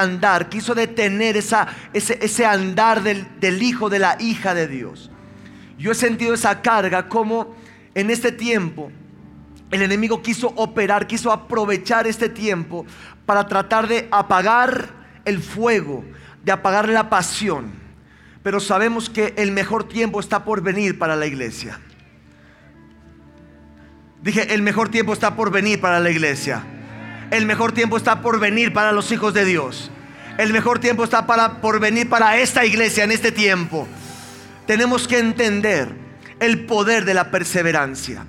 andar, quiso detener esa, ese, ese andar del, del hijo, de la hija de Dios. Yo he sentido esa carga como en este tiempo el enemigo quiso operar, quiso aprovechar este tiempo para tratar de apagar el fuego, de apagar la pasión. Pero sabemos que el mejor tiempo está por venir para la iglesia. Dije, el mejor tiempo está por venir para la iglesia. El mejor tiempo está por venir para los hijos de Dios. El mejor tiempo está para, por venir para esta iglesia en este tiempo. Tenemos que entender el poder de la perseverancia.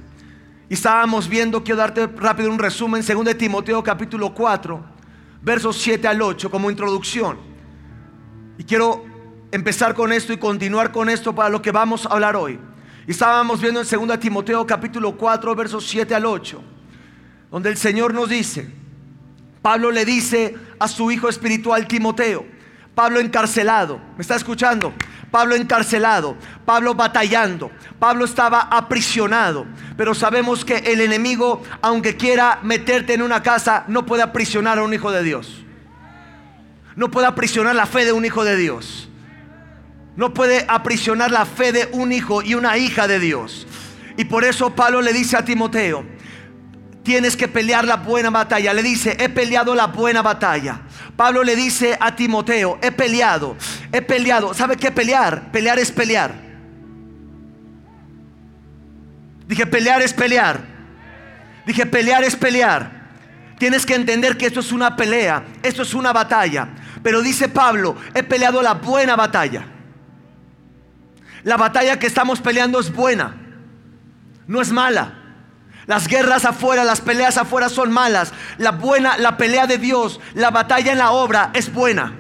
Y estábamos viendo, quiero darte rápido un resumen, 2 Timoteo capítulo 4, versos 7 al 8 como introducción. Y quiero empezar con esto y continuar con esto para lo que vamos a hablar hoy. Y estábamos viendo en 2 Timoteo capítulo 4, versos 7 al 8, donde el Señor nos dice, Pablo le dice a su hijo espiritual Timoteo, Pablo encarcelado, ¿me está escuchando? Pablo encarcelado, Pablo batallando, Pablo estaba aprisionado, pero sabemos que el enemigo, aunque quiera meterte en una casa, no puede aprisionar a un hijo de Dios. No puede aprisionar la fe de un hijo de Dios. No puede aprisionar la fe de un hijo y una hija de Dios. Y por eso Pablo le dice a Timoteo, tienes que pelear la buena batalla. Le dice, he peleado la buena batalla. Pablo le dice a Timoteo, he peleado, he peleado. ¿Sabe qué pelear? Pelear es pelear. Dije, pelear es pelear. Dije, pelear es pelear. Tienes que entender que esto es una pelea, esto es una batalla. Pero dice Pablo, he peleado la buena batalla. La batalla que estamos peleando es buena, no es mala. Las guerras afuera, las peleas afuera son malas. La buena, la pelea de Dios, la batalla en la obra es buena.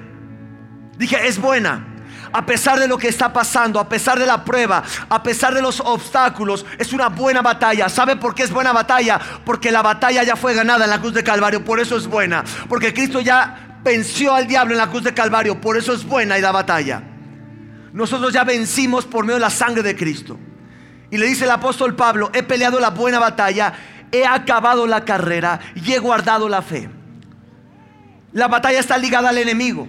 Dije, es buena. A pesar de lo que está pasando, a pesar de la prueba, a pesar de los obstáculos, es una buena batalla. ¿Sabe por qué es buena batalla? Porque la batalla ya fue ganada en la cruz de Calvario, por eso es buena. Porque Cristo ya venció al diablo en la cruz de Calvario, por eso es buena y la batalla. Nosotros ya vencimos por medio de la sangre de Cristo. Y le dice el apóstol Pablo, he peleado la buena batalla, he acabado la carrera y he guardado la fe. La batalla está ligada al enemigo.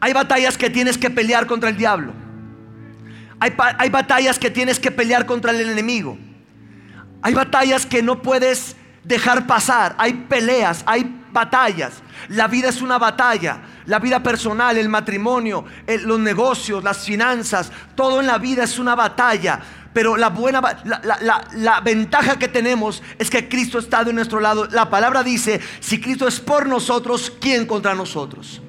Hay batallas que tienes que pelear contra el diablo. Hay, batallas que tienes que pelear contra el enemigo. Hay batallas que no puedes dejar pasar. Hay peleas, hay batallas. La vida es una batalla. La vida personal, el matrimonio, los negocios, las finanzas, todo en la vida es una batalla. Pero la buena, la, ventaja que tenemos es que Cristo está de nuestro lado. La palabra dice, si Cristo es por nosotros, ¿quién contra nosotros?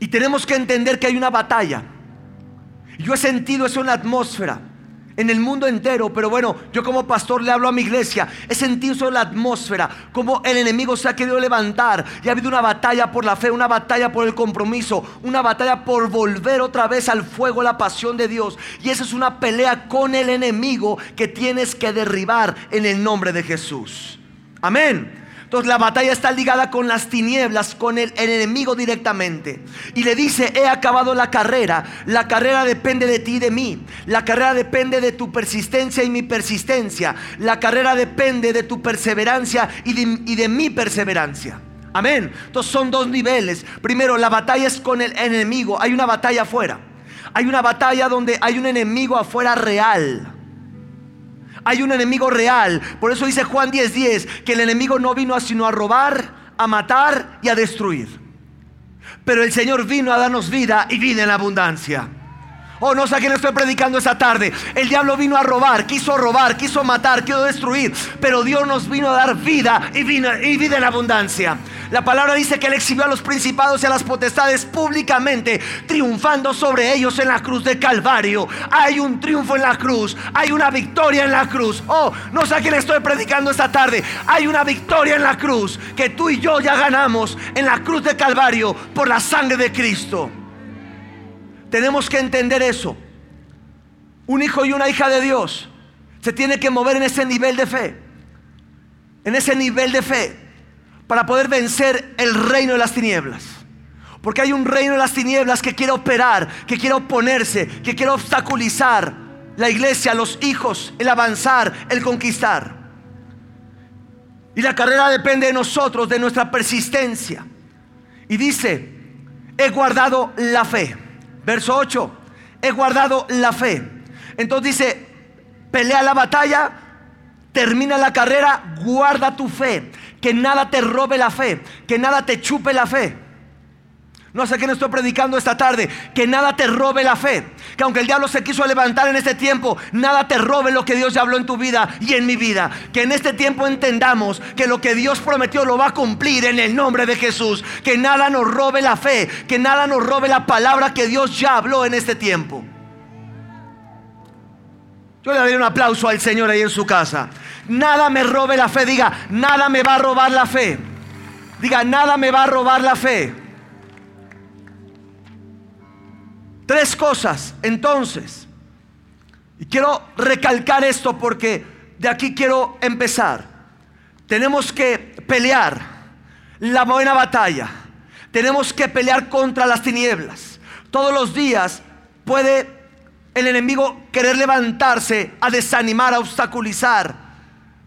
Y tenemos que entender que hay una batalla. Yo he sentido eso en la atmósfera en el mundo entero, pero bueno, yo como pastor le hablo a mi iglesia, he sentido sobre la atmósfera, como el enemigo se ha querido levantar y ha habido una batalla por la fe, una batalla por el compromiso, una batalla por volver otra vez al fuego la pasión de Dios. Y esa es una pelea con el enemigo que tienes que derribar en el nombre de Jesús. Amén. Entonces la batalla está ligada con las tinieblas, con el, enemigo directamente. Y le dice, he acabado la carrera. La carrera depende de ti y de mí. La carrera depende de tu persistencia y mi persistencia. La carrera depende de tu perseverancia y de, y de mi perseverancia. Amén. Entonces son dos niveles. Primero, la batalla es con el enemigo. Hay una batalla afuera. Hay una batalla donde hay un enemigo afuera real. Hay un enemigo real. Por eso dice Juan 10:10 que el enemigo no vino sino a robar, a matar y a destruir. Pero el Señor vino a darnos vida y vida en abundancia. Oh, no sé a quién estoy predicando esta tarde. El diablo vino a robar, quiso robar, quiso matar, quiso destruir. Pero Dios nos vino a dar vida y vida, y vida en abundancia. La palabra dice que Él exhibió a los principados y a las potestades públicamente, triunfando sobre ellos en la cruz de Calvario. Hay un triunfo en la cruz, hay una victoria en la cruz. Oh, no sé a quién estoy predicando esta tarde. Hay una victoria en la cruz que tú y yo ya ganamos en la cruz de Calvario por la sangre de Cristo. Tenemos que entender eso. Un hijo y una hija de Dios se tiene que mover en ese nivel de fe. En ese nivel de fe. Para poder vencer el reino de las tinieblas. Porque hay un reino de las tinieblas que quiere operar, que quiere oponerse, que quiere obstaculizar la iglesia, los hijos, el avanzar, el conquistar. Y la carrera depende de nosotros, de nuestra persistencia. Y dice, he guardado la fe. Verso 8, he guardado la fe. Entonces dice, pelea la batalla, termina la carrera, guarda tu fe. Que nada te robe la fe, que nada te chupe la fe. No sé qué no estoy predicando esta tarde. Que nada te robe la fe. Que aunque el diablo se quiso levantar en este tiempo, nada te robe lo que Dios ya habló en tu vida y en mi vida. Que en este tiempo entendamos que lo que Dios prometió lo va a cumplir en el nombre de Jesús. Que nada nos robe la fe. Que nada nos robe la palabra que Dios ya habló en este tiempo. Yo le doy un aplauso al Señor ahí en su casa. Nada me robe la fe. Diga, nada me va a robar la fe. Diga, nada me va a robar la fe. Tres cosas, entonces. Y quiero recalcar esto porque de aquí quiero empezar. Tenemos que pelear la buena batalla. Tenemos que pelear contra las tinieblas. Todos los días puede el enemigo querer levantarse a desanimar, a obstaculizar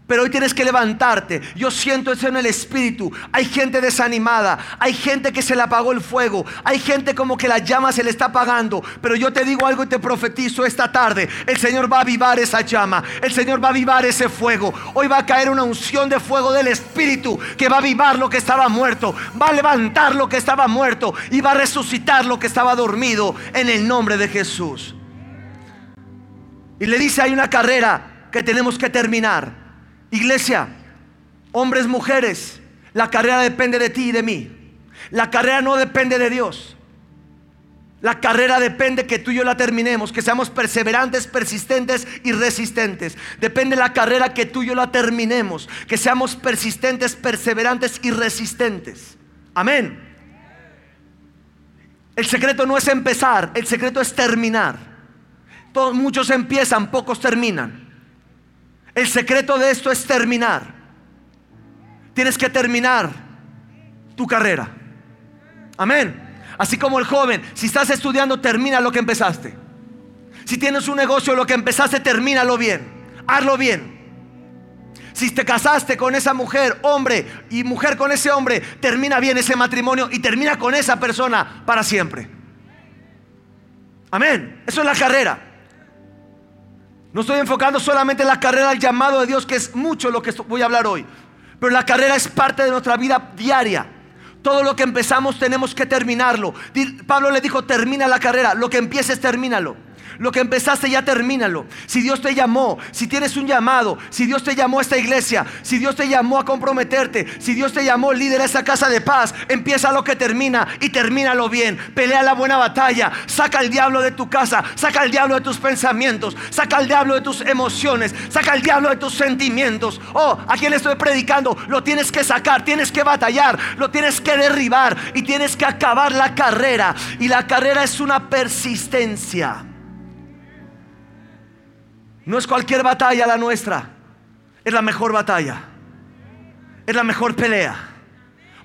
pero hoy tienes que levantarte. Yo siento eso en el espíritu. Hay gente desanimada. Hay gente que se le apagó el fuego. Hay gente como que la llama se le está apagando. Pero yo te digo algo y te profetizo esta tarde. El Señor va a avivar esa llama. El Señor va a avivar ese fuego. Hoy va a caer una unción de fuego del espíritu que va a avivar lo que estaba muerto. Va a levantar lo que estaba muerto. Y va a resucitar lo que estaba dormido en el nombre de Jesús. Y le dice, hay una carrera que tenemos que terminar. Iglesia, hombres, mujeres, la carrera depende de ti y de mí. La carrera no depende de Dios. La carrera depende que tú y yo la terminemos, que seamos perseverantes, persistentes y resistentes. Depende la carrera que tú y yo la terminemos, que seamos persistentes, perseverantes y resistentes. Amén. El secreto no es empezar, el secreto es terminar. Muchos empiezan, pocos terminan. El secreto de esto es terminar. Tienes que terminar tu carrera. Amén. Así como el joven, si estás estudiando, termina lo que empezaste. Si tienes un negocio, lo que empezaste, termínalo bien. Hazlo bien. Si te casaste con esa mujer, hombre, y mujer con ese hombre, termina bien ese matrimonio y termina con esa persona para siempre. Amén. Eso es la carrera. No estoy enfocando solamente en la carrera del llamado de Dios, que es mucho lo que voy a hablar hoy. Pero la carrera es parte de nuestra vida diaria. Todo lo que empezamos tenemos que terminarlo. Pablo le dijo, termina la carrera. Lo que empieces, termínalo. Lo que empezaste ya termínalo. Si Dios te llamó, si tienes un llamado, si Dios te llamó a esta iglesia, si Dios te llamó a comprometerte, si Dios te llamó líder a esa casa de paz, empieza lo que termina y termínalo bien. Pelea la buena batalla. Saca el diablo de tu casa, saca el diablo de tus pensamientos, saca el diablo de tus emociones, saca el diablo de tus sentimientos. Oh, a quien estoy predicando, lo tienes que sacar, tienes que batallar, lo tienes que derribar y tienes que acabar la carrera. Y la carrera es una persistencia. No es cualquier batalla la nuestra. Es la mejor batalla. Es la mejor pelea.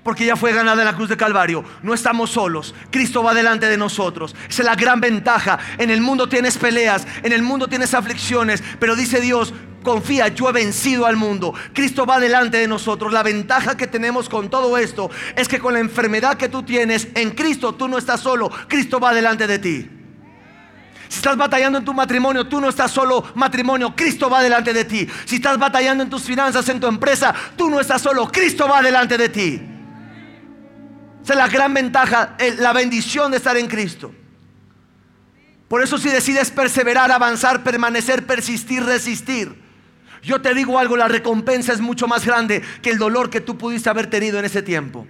Porque ya fue ganada en la cruz de Calvario. No estamos solos. Cristo va delante de nosotros. Esa es la gran ventaja. En el mundo tienes peleas. En el mundo tienes aflicciones. Pero dice Dios, confía, yo he vencido al mundo. Cristo va delante de nosotros. La ventaja que tenemos con todo esto es que con la enfermedad que tú tienes, en Cristo tú no estás solo. Cristo va delante de ti. Si estás batallando en tu matrimonio, tú no estás solo matrimonio, Cristo va delante de ti. Si estás batallando en tus finanzas, en tu empresa, tú no estás solo, Cristo va delante de ti. Esa es la gran ventaja, la bendición de estar en Cristo. Por eso si decides perseverar, avanzar, permanecer, persistir, resistir, yo te digo algo, la recompensa es mucho más grande que el dolor que tú pudiste haber tenido en ese tiempo.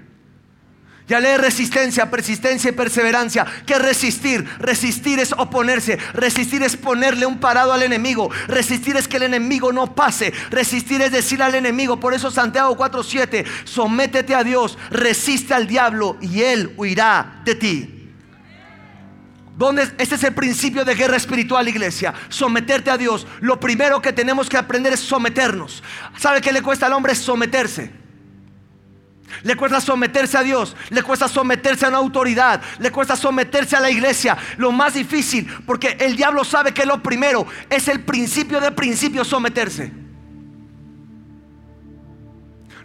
Ya lee resistencia, persistencia y perseverancia. ¿Qué resistir? Resistir es oponerse. Resistir es ponerle un parado al enemigo. Resistir es que el enemigo no pase. Resistir es decir al enemigo. Por eso Santiago 4:7, sométete a Dios, resiste al diablo y él huirá de ti. ¿Dónde? Este es el principio de guerra espiritual, iglesia. Someterte a Dios. Lo primero que tenemos que aprender es someternos. ¿Sabe qué le cuesta al hombre? Someterse. Le cuesta someterse a Dios, le cuesta someterse a una autoridad, le cuesta someterse a la iglesia. Lo más difícil, porque el diablo sabe que lo primero es el principio de principio someterse.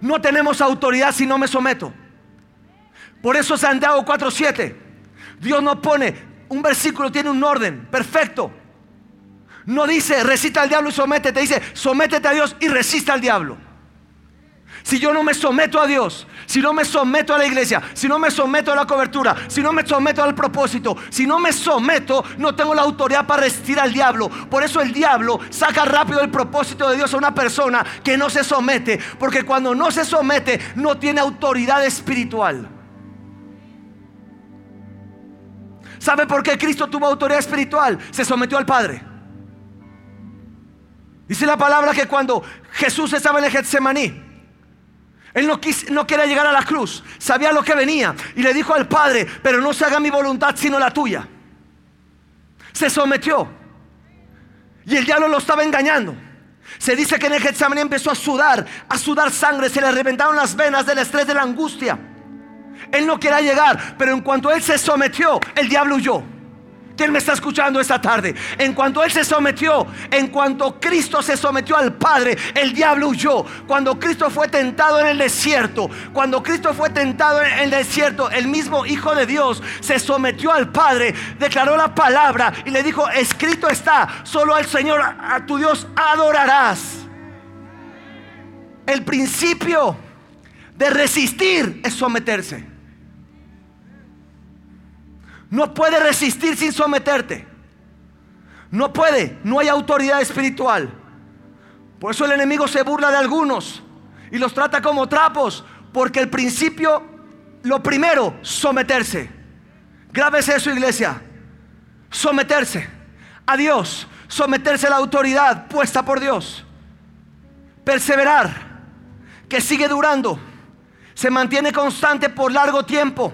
No tenemos autoridad si no me someto. Por eso Santiago 4:7. Dios no pone, un versículo tiene un orden perfecto. No dice resista al diablo y sométete, dice sométete a Dios y resista al diablo. Si yo no me someto a Dios, si no me someto a la iglesia, si no me someto a la cobertura, si no me someto al propósito, si no me someto, no tengo la autoridad para resistir al diablo. Por eso el diablo saca rápido el propósito de Dios a una persona que no se somete, porque cuando no se somete no tiene autoridad espiritual. ¿Sabe por qué Cristo tuvo autoridad espiritual? Se sometió al Padre. Dice la palabra que cuando Jesús estaba en el Getsemaní, él no, no quería llegar a la cruz, sabía lo que venía y le dijo al Padre, pero no se haga mi voluntad sino la tuya. Se sometió y el diablo lo estaba engañando. Se dice que en el Getsemaní empezó a sudar, a sudar sangre, se le reventaron las venas del estrés, de la angustia. Él no quería llegar, pero en cuanto él se sometió, el diablo huyó. ¿Quién me está escuchando esta tarde? En cuanto Él se sometió, en cuanto Cristo se sometió al Padre, el diablo huyó. Cuando Cristo fue tentado en el desierto, cuando Cristo fue tentado en el desierto, el mismo Hijo de Dios se sometió al Padre, declaró la palabra y le dijo, escrito está, solo al Señor, a tu Dios adorarás. El principio de resistir es someterse. No puede resistir sin someterte. No puede, no hay autoridad espiritual. Por eso el enemigo se burla de algunos y los trata como trapos, porque el principio, lo primero, someterse. Grábese eso, iglesia. Someterse a Dios, someterse a la autoridad puesta por Dios. Perseverar, que sigue durando, se mantiene constante por largo tiempo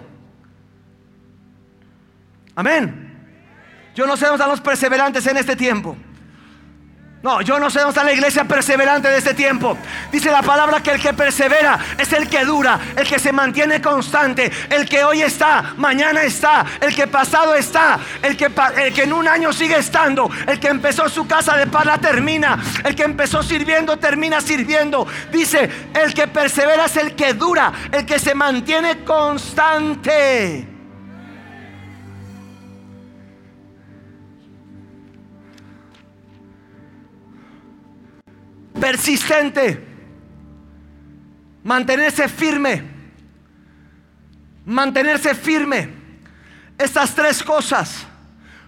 Amén. Yo no sé dónde están los perseverantes en este tiempo. No, yo no sé dónde está la iglesia perseverante de este tiempo. Dice la palabra que el que persevera es el que dura, el que se mantiene constante, el que hoy está, mañana está, el que pasado está, el que, el que en un año sigue estando, el que empezó su casa de paz la termina, el que empezó sirviendo termina sirviendo. Dice, el que persevera es el que dura, el que se mantiene constante. Persistente, mantenerse firme, mantenerse firme. Estas tres cosas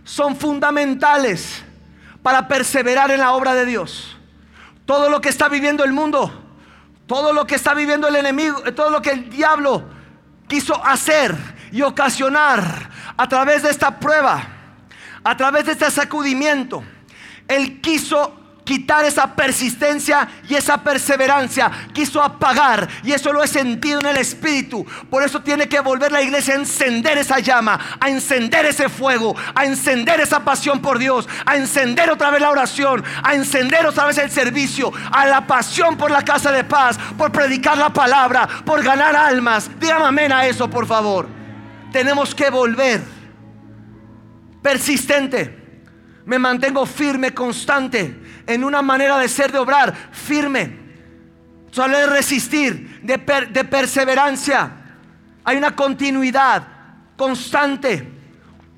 son fundamentales para perseverar en la obra de Dios. Todo lo que está viviendo el mundo, todo lo que está viviendo el enemigo, todo lo que el diablo quiso hacer y ocasionar a través de esta prueba, a través de este sacudimiento, él quiso quitar esa persistencia y esa perseverancia. Quiso apagar y eso lo he sentido en el espíritu. Por eso tiene que volver la iglesia a encender esa llama, a encender ese fuego, a encender esa pasión por Dios, a encender otra vez la oración, a encender otra vez el servicio, a la pasión por la casa de paz, por predicar la palabra, por ganar almas. Dígame amén a eso, por favor. Tenemos que volver persistente. Me mantengo firme, constante en una manera de ser, de obrar firme, solo de resistir, de, de perseverancia. Hay una continuidad constante.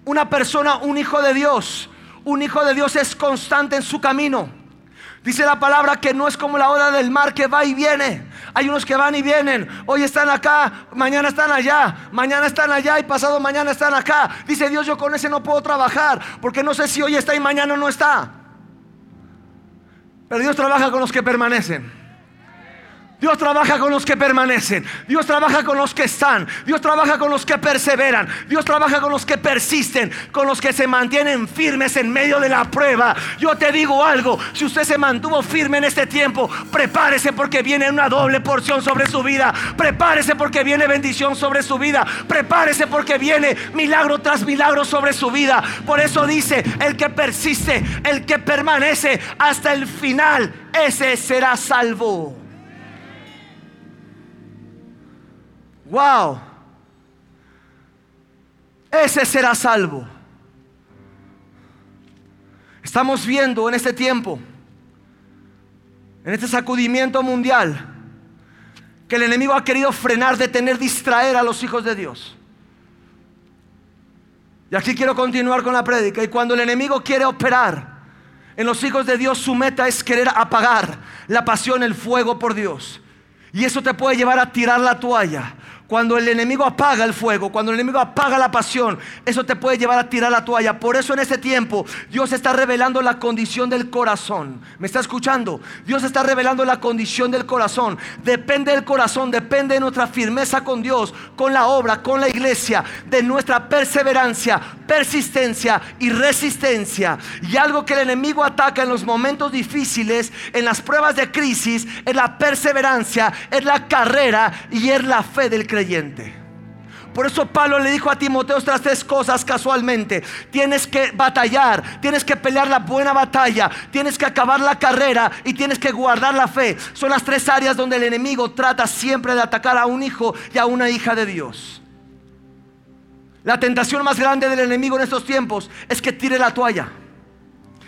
Una persona, un hijo de Dios, un hijo de Dios es constante en su camino. Dice la palabra que no es como la ola del mar que va y viene. Hay unos que van y vienen. Hoy están acá, mañana están allá, mañana están allá y pasado mañana están acá. Dice Dios, yo con ese no puedo trabajar porque no sé si hoy está y mañana no está. Pero Dios trabaja con los que permanecen. Dios trabaja con los que permanecen. Dios trabaja con los que están. Dios trabaja con los que perseveran. Dios trabaja con los que persisten. Con los que se mantienen firmes en medio de la prueba. Yo te digo algo. Si usted se mantuvo firme en este tiempo, prepárese porque viene una doble porción sobre su vida. Prepárese porque viene bendición sobre su vida. Prepárese porque viene milagro tras milagro sobre su vida. Por eso dice, el que persiste, el que permanece hasta el final, ese será salvo. Wow. Ese será salvo. Estamos viendo en este tiempo, en este sacudimiento mundial, que el enemigo ha querido frenar, detener, distraer a los hijos de Dios. Y aquí quiero continuar con la prédica. Y cuando el enemigo quiere operar en los hijos de Dios, su meta es querer apagar la pasión, el fuego por Dios. Y eso te puede llevar a tirar la toalla. Cuando el enemigo apaga el fuego, cuando el enemigo apaga la pasión, eso te puede llevar a tirar la toalla. Por eso en este tiempo Dios está revelando la condición del corazón. ¿Me está escuchando? Dios está revelando la condición del corazón. Depende del corazón, depende de nuestra firmeza con Dios, con la obra, con la iglesia, de nuestra perseverancia, persistencia y resistencia. Y algo que el enemigo ataca en los momentos difíciles, en las pruebas de crisis, es la perseverancia, es la carrera y es la fe del creyente. Por eso Pablo le dijo a Timoteo estas tres cosas casualmente. Tienes que batallar, tienes que pelear la buena batalla, tienes que acabar la carrera y tienes que guardar la fe. Son las tres áreas donde el enemigo trata siempre de atacar a un hijo y a una hija de Dios. La tentación más grande del enemigo en estos tiempos es que tire la toalla,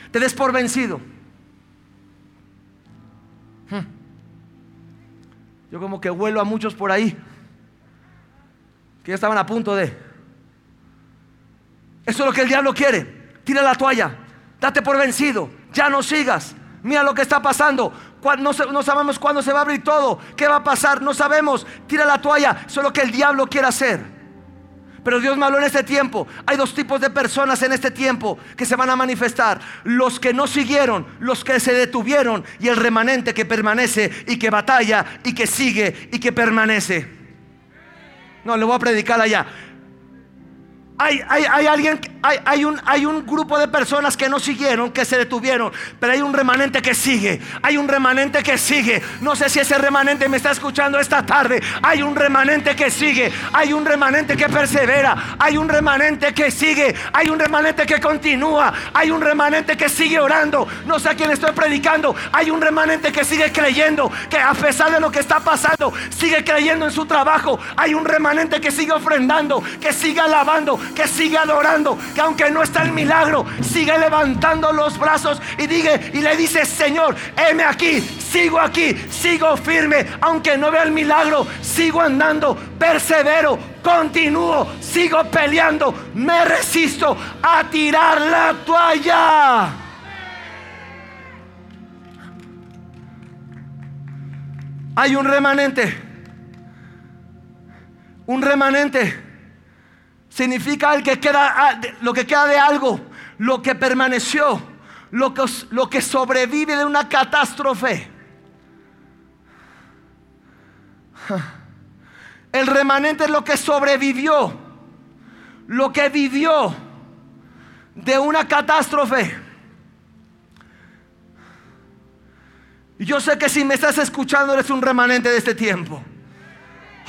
te des por vencido. Hmm. Yo como que vuelo a muchos por ahí que ya estaban a punto de. Eso es lo que el diablo quiere. Tira la toalla, date por vencido, ya no sigas. Mira lo que está pasando. No, no, sabemos cuándo se va a abrir todo. ¿Qué va a pasar? No sabemos. Tira la toalla. Eso es lo que el diablo quiere hacer. Pero Dios me habló en este tiempo. Hay dos tipos de personas en este tiempo que se van a manifestar. Los que no siguieron, los que se detuvieron y el remanente que permanece y que batalla y que sigue y que permanece. No, le voy a predicar allá. Hay, hay, alguien, hay, un, hay un grupo de personas que no siguieron, que se detuvieron, pero hay un remanente que sigue. Hay un remanente que sigue. No sé si ese remanente me está escuchando esta tarde. Hay un remanente que sigue. Hay un remanente que persevera. Hay un remanente que sigue. Hay un remanente que continúa. Hay un remanente que sigue orando. No sé a quién estoy predicando. Hay un remanente que sigue creyendo. Que a pesar de lo que está pasando, sigue creyendo en su trabajo. Hay un remanente que sigue ofrendando. Que sigue alabando que sigue adorando, que aunque no está el milagro, sigue levantando los brazos y, diga, y le dice, Señor, heme aquí, sigo aquí, sigo firme, aunque no vea el milagro, sigo andando, persevero, continúo, sigo peleando, me resisto a tirar la toalla. Hay un remanente, un remanente significa el que queda, ah, lo que queda de algo, lo que permaneció, lo que, lo que sobrevive de una catástrofe. El remanente es lo que sobrevivió, lo que vivió de una catástrofe. Yo sé que si me estás escuchando eres un remanente de este tiempo.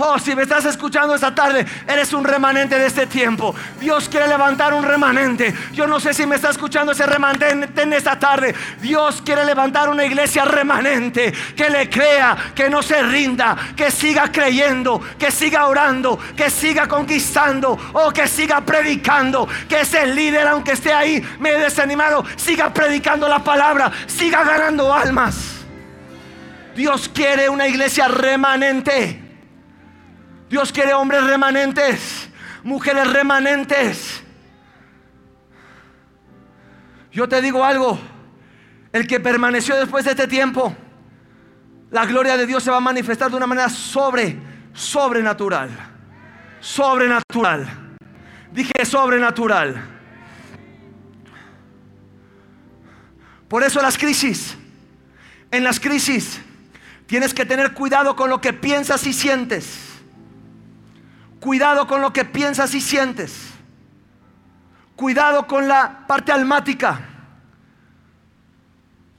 Oh, si me estás escuchando esta tarde, eres un remanente de este tiempo. Dios quiere levantar un remanente. Yo no sé si me está escuchando ese remanente en esta tarde. Dios quiere levantar una iglesia remanente que le crea, que no se rinda, que siga creyendo, que siga orando, que siga conquistando o que siga predicando. Que ese líder, aunque esté ahí medio desanimado, siga predicando la palabra, siga ganando almas. Dios quiere una iglesia remanente. Dios quiere hombres remanentes, mujeres remanentes. Yo te digo algo, el que permaneció después de este tiempo, la gloria de Dios se va a manifestar de una manera sobre, sobrenatural. Sobrenatural. Dije sobrenatural. Por eso las crisis, en las crisis, tienes que tener cuidado con lo que piensas y sientes. Cuidado con lo que piensas y sientes. Cuidado con la parte almática.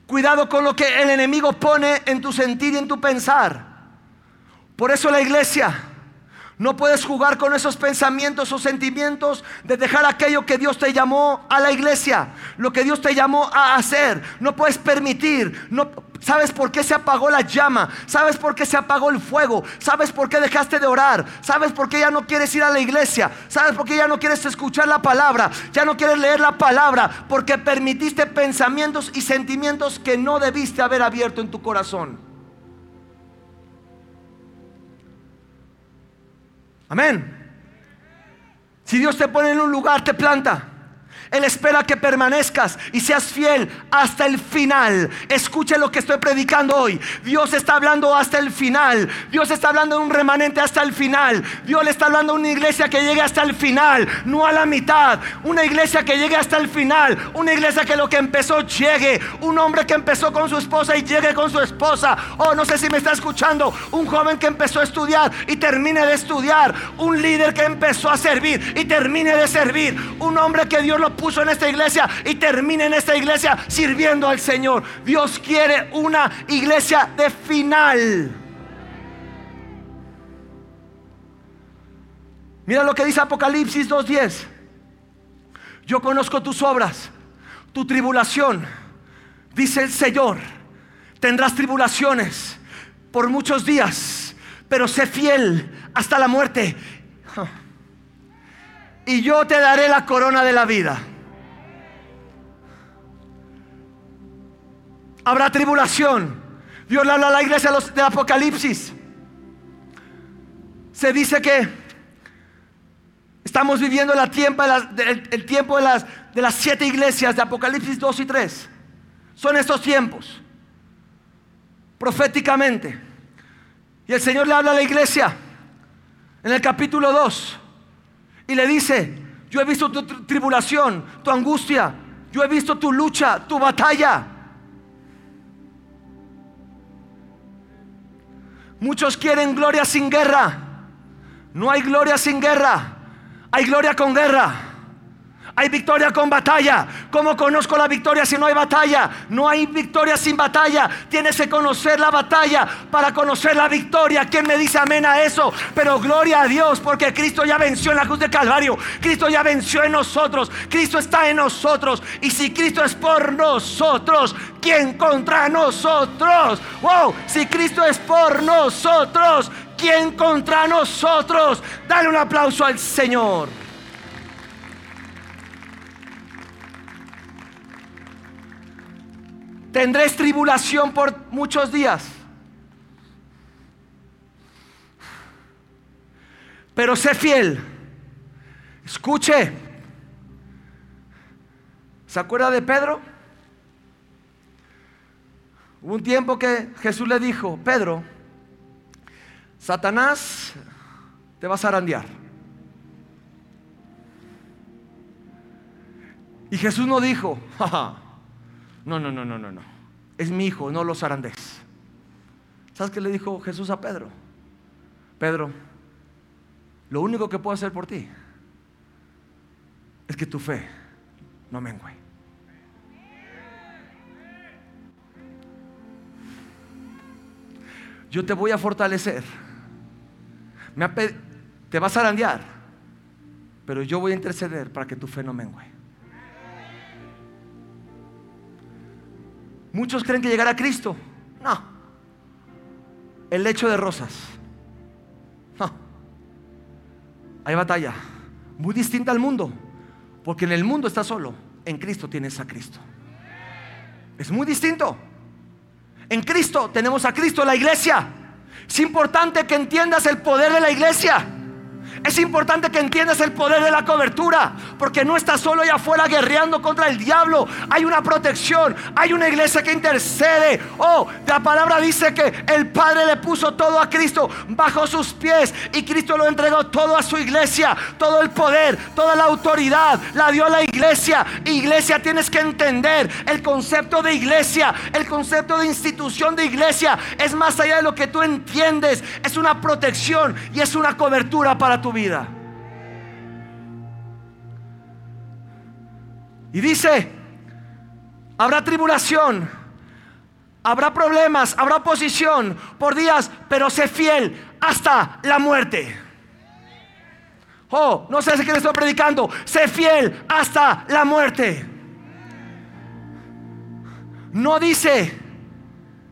Cuidado con lo que el enemigo pone en tu sentir y en tu pensar. Por eso la iglesia no puedes jugar con esos pensamientos o sentimientos de dejar aquello que Dios te llamó a la iglesia, lo que Dios te llamó a hacer. No puedes permitir, ¿Sabes por qué se apagó la llama? ¿Sabes por qué se apagó el fuego? ¿Sabes por qué dejaste de orar? ¿Sabes por qué ya no quieres ir a la iglesia? ¿Sabes por qué ya no quieres escuchar la palabra? Ya no quieres leer la palabra porque permitiste pensamientos y sentimientos que no debiste haber abierto en tu corazón. Amén. Si Dios te pone en un lugar, te planta. Él espera que permanezcas y seas fiel hasta el final. Escuche lo que estoy predicando hoy. Dios está hablando hasta el final. Dios está hablando de un remanente hasta el final. Dios le está hablando de una iglesia que llegue hasta el final, no a la mitad. Una iglesia que llegue hasta el final. Una iglesia que lo que empezó llegue. Un hombre que empezó con su esposa y llegue con su esposa. Oh, no sé si me está escuchando. Un joven que empezó a estudiar y termine de estudiar. Un líder que empezó a servir y termine de servir. Un hombre que Dios lo puso en esta iglesia y termine en esta iglesia sirviendo al Señor. Dios quiere una iglesia de final. Mira lo que dice Apocalipsis 2.10. Yo conozco tus obras, tu tribulación. Dice el Señor, tendrás tribulaciones por muchos días, pero sé fiel hasta la muerte. Y yo te daré la corona de la vida. Habrá tribulación. Dios le habla a la iglesia de Apocalipsis. Se dice que estamos viviendo el tiempo, de, las, de las siete iglesias de Apocalipsis 2 y 3. Son estos tiempos. Proféticamente. Y el Señor le habla a la iglesia en el capítulo 2 y le dice, yo he visto tu tribulación, tu angustia, yo he visto tu lucha, tu batalla. Muchos quieren gloria sin guerra. No hay gloria sin guerra. Hay gloria con guerra. Hay victoria con batalla. ¿Cómo conozco la victoria si no hay batalla? No hay victoria sin batalla. Tienes que conocer la batalla para conocer la victoria. ¿Quién me dice amén a eso? Pero gloria a Dios porque Cristo ya venció en la cruz de Calvario. Cristo ya venció en nosotros. Cristo está en nosotros. Y si Cristo es por nosotros, ¿quién contra nosotros? Wow, si Cristo es por nosotros, ¿quién contra nosotros? Dale un aplauso al Señor. Tendréis tribulación por muchos días. Pero sé fiel. Escuche. ¿Se acuerda de Pedro? Hubo un tiempo que Jesús le dijo, Pedro, Satanás te va a zarandear. Y Jesús no dijo, jaja, no, no, no, no, no, no. Es mi hijo, no los arandés. ¿Sabes qué le dijo Jesús a Pedro? Pedro, lo único que puedo hacer por ti es que tu fe no mengue. Yo te voy a fortalecer. te vas a arandear, pero yo voy a interceder para que tu fe no mengue. Muchos creen que llegará a Cristo. No. El lecho de rosas. No. Hay batalla. Muy distinta al mundo. Porque en el mundo está solo. En Cristo tienes a Cristo. Es muy distinto. En Cristo tenemos a Cristo, la iglesia. Es importante que entiendas el poder de la iglesia. Es importante que entiendas el poder de la cobertura, porque no estás solo allá afuera guerreando contra el diablo. Hay una protección, hay una iglesia que intercede. Oh, la palabra dice que el Padre le puso todo a Cristo bajo sus pies y Cristo lo entregó todo a su iglesia, todo el poder, toda la autoridad, la dio a la iglesia. Iglesia, tienes que entender el concepto de iglesia, el concepto de institución de iglesia es más allá de lo que tú entiendes, es una protección y es una cobertura para tu vida. Y dice, habrá tribulación, habrá problemas, habrá oposición por días, pero sé fiel hasta la muerte. Oh, no sé si que le estoy predicando. Sé fiel hasta la muerte. No dice,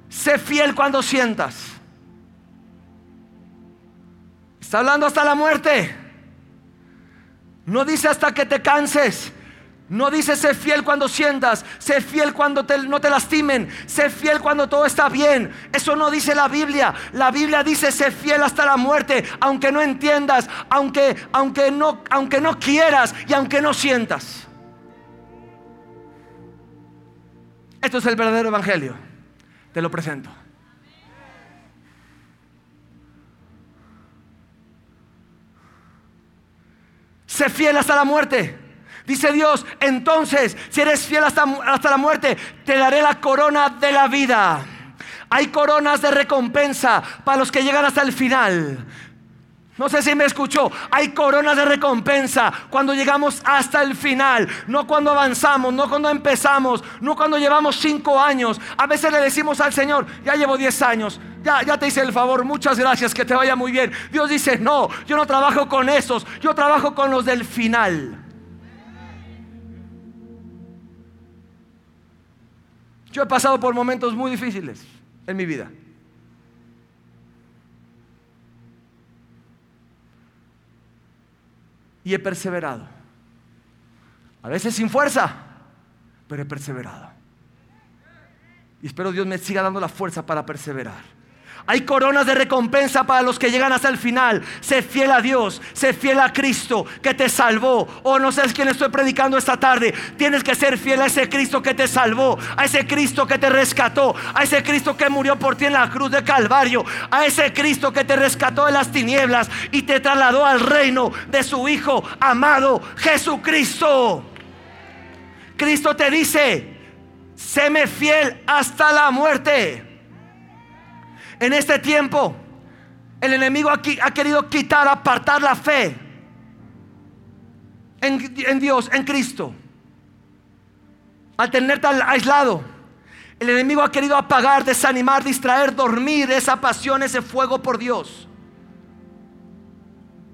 sé fiel cuando sientas. Está hablando hasta la muerte. No dice hasta que te canses. No dice sé fiel cuando sientas, sé fiel cuando no te lastimen, sé fiel cuando todo está bien. Eso no dice la Biblia. La Biblia dice sé fiel hasta la muerte, aunque no entiendas, aunque, aunque, no, aunque no quieras y aunque no sientas. Esto es el verdadero evangelio. Te lo presento. Sé fiel hasta la muerte. Dice Dios, entonces, si eres fiel hasta, hasta la muerte, te daré la corona de la vida. Hay coronas de recompensa para los que llegan hasta el final. No sé si me escuchó. Hay coronas de recompensa cuando llegamos hasta el final. No cuando avanzamos, no cuando empezamos, no cuando llevamos cinco años. A veces le decimos al Señor, ya llevo diez años. Ya, ya te hice el favor, muchas gracias, que te vaya muy bien. Dios dice, no, yo no trabajo con esos, yo trabajo con los del final. Yo he pasado por momentos muy difíciles en mi vida. Y he perseverado. A veces sin fuerza, pero he perseverado. Y espero Dios me siga dando la fuerza para perseverar. Hay coronas de recompensa para los que llegan hasta el final. Sé fiel a Dios, sé fiel a Cristo que te salvó. O oh, no sabes quién estoy predicando esta tarde. Tienes que ser fiel a ese Cristo que te salvó, a ese Cristo que te rescató, a ese Cristo que murió por ti en la cruz de Calvario, a ese Cristo que te rescató de las tinieblas y te trasladó al reino de su Hijo amado Jesucristo. Cristo te dice, séme fiel hasta la muerte. En este tiempo, el enemigo ha querido quitar, apartar la fe en, Dios, en Cristo. Al tenerte aislado, el enemigo ha querido apagar, desanimar, distraer, dormir esa pasión, ese fuego por Dios.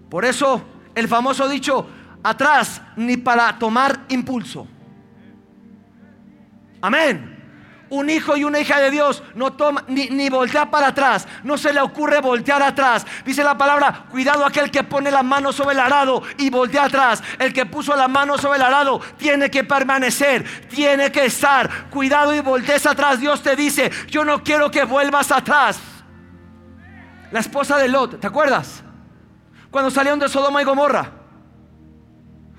Por eso el famoso dicho, atrás ni para tomar impulso. Amén un hijo y una hija de Dios no toma ni, ni, voltea para atrás, no se le ocurre voltear atrás. Dice la palabra, cuidado aquel que pone la mano sobre el arado y voltea atrás. El que puso la mano sobre el arado tiene que permanecer, tiene que estar. Cuidado y voltees atrás. Dios te dice, yo no quiero que vuelvas atrás. La esposa de Lot, ¿te acuerdas? Cuando salieron de Sodoma y Gomorra,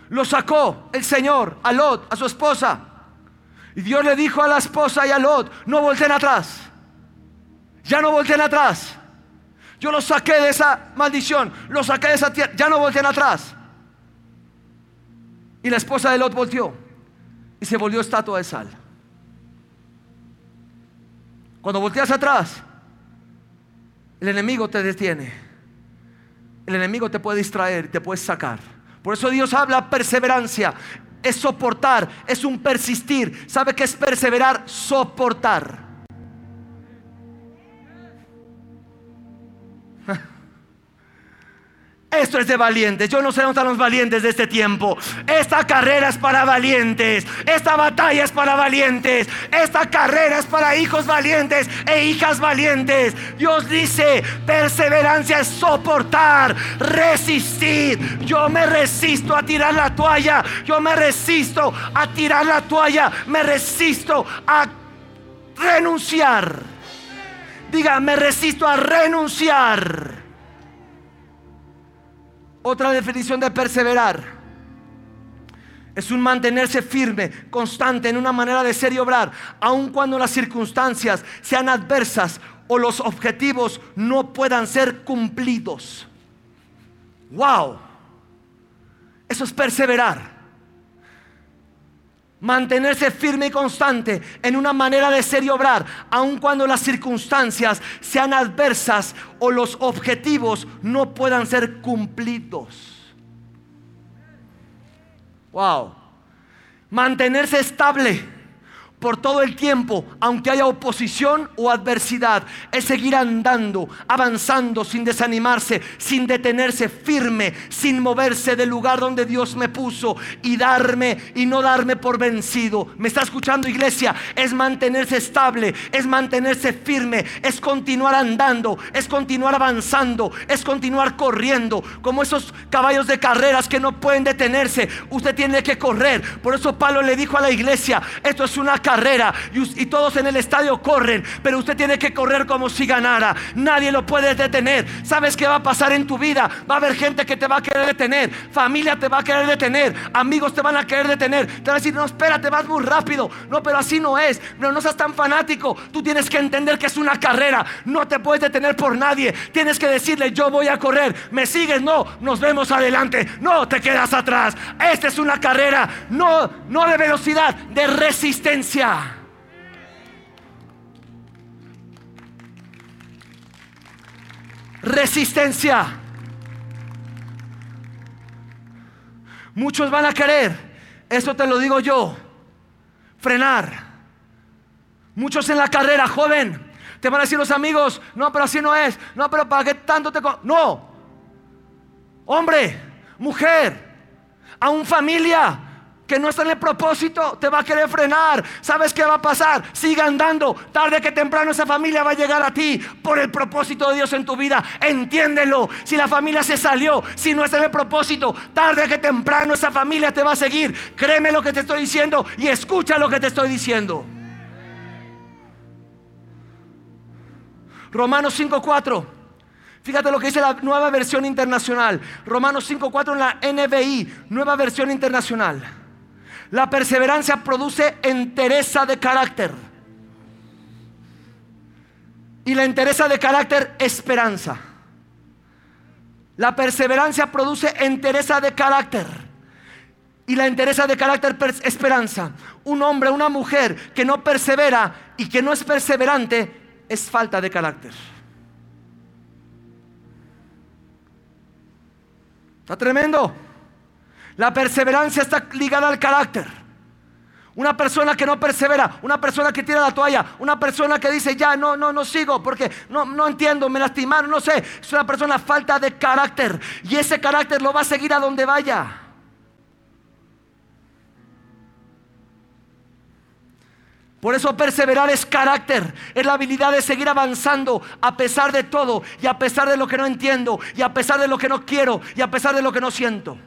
lo sacó el Señor a Lot, a su esposa y Dios le dijo a la esposa y a Lot, no volteen atrás. Ya no volteen atrás. Yo los saqué de esa maldición, los saqué de esa tierra, ya no volteen atrás. Y la esposa de Lot volteó y se volvió estatua de sal. Cuando volteas atrás, el enemigo te detiene. El enemigo te puede distraer, te puede sacar. Por eso Dios habla perseverancia es soportar, es un persistir. ¿Sabe qué es perseverar? Soportar. Esto es de valientes. Yo no sé dónde están los valientes de este tiempo. Esta carrera es para valientes. Esta batalla es para valientes. Esta carrera es para hijos valientes e hijas valientes. Dios dice, perseverancia es soportar, resistir. Yo me resisto a tirar la toalla. Yo me resisto a tirar la toalla. Me resisto a renunciar. Diga, me resisto a renunciar otra definición de perseverar es un mantenerse firme, constante en una manera de ser y obrar, aun cuando las circunstancias sean adversas o los objetivos no puedan ser cumplidos. Wow, eso es perseverar mantenerse firme y constante en una manera de ser y obrar, aun cuando las circunstancias sean adversas o los objetivos no puedan ser cumplidos. Wow. Mantenerse estable por todo el tiempo, aunque haya oposición o adversidad, es seguir andando, avanzando sin desanimarse, sin detenerse, firme, sin moverse del lugar donde Dios me puso y darme y no darme por vencido. ¿Me está escuchando iglesia? Es mantenerse estable, es mantenerse firme, es continuar andando, es continuar avanzando, es continuar corriendo, como esos caballos de carreras que no pueden detenerse. Usted tiene que correr. Por eso Pablo le dijo a la iglesia, esto es una carrera y, todos en el estadio corren, pero usted tiene que correr como si ganara. Nadie lo puede detener. ¿Sabes qué va a pasar en tu vida? Va a haber gente que te va a querer detener, familia te va a querer detener, amigos te van a querer detener. Te van a decir, no, espérate, vas muy rápido. No, pero así no es. No, no seas tan fanático. Tú tienes que entender que es una carrera. No te puedes detener por nadie. Tienes que decirle, yo voy a correr. ¿Me sigues? No, nos vemos adelante. No te quedas atrás. Esta es una carrera, no, no de velocidad, de resistencia. Resistencia. Muchos van a querer, eso te lo digo yo, frenar. Muchos en la carrera, joven, te van a decir los amigos, no, pero así no es, no, pero ¿para qué tanto te... No, hombre, mujer, aún familia, que no está en el propósito, te va a querer frenar. ¿Sabes qué va a pasar? Siga andando. Tarde que temprano esa familia va a llegar a ti por el propósito de Dios en tu vida. Entiéndelo. Si la familia se salió, si no está en el propósito, tarde que temprano esa familia te va a seguir. Créeme lo que te estoy diciendo y escucha lo que te estoy diciendo. Romanos 5:4. Fíjate lo que dice la nueva versión internacional. Romanos 5:4 en la NBI, nueva versión internacional. La perseverancia produce entereza de carácter. Y la entereza de carácter, esperanza. La perseverancia produce entereza de carácter. Y la entereza de carácter, esperanza. Un hombre, una mujer que no persevera y que no es perseverante, es falta de carácter. Está tremendo. La perseverancia está ligada al carácter. Una persona que no persevera, una persona que tira la toalla, una persona que dice ya no, no, no sigo porque no, no entiendo, me lastimaron, no sé. Es una persona falta de carácter y ese carácter lo va a seguir a donde vaya. Por eso perseverar es carácter, es la habilidad de seguir avanzando a pesar de todo y a pesar de lo que no entiendo y a pesar de lo que no quiero y a pesar de lo que no siento.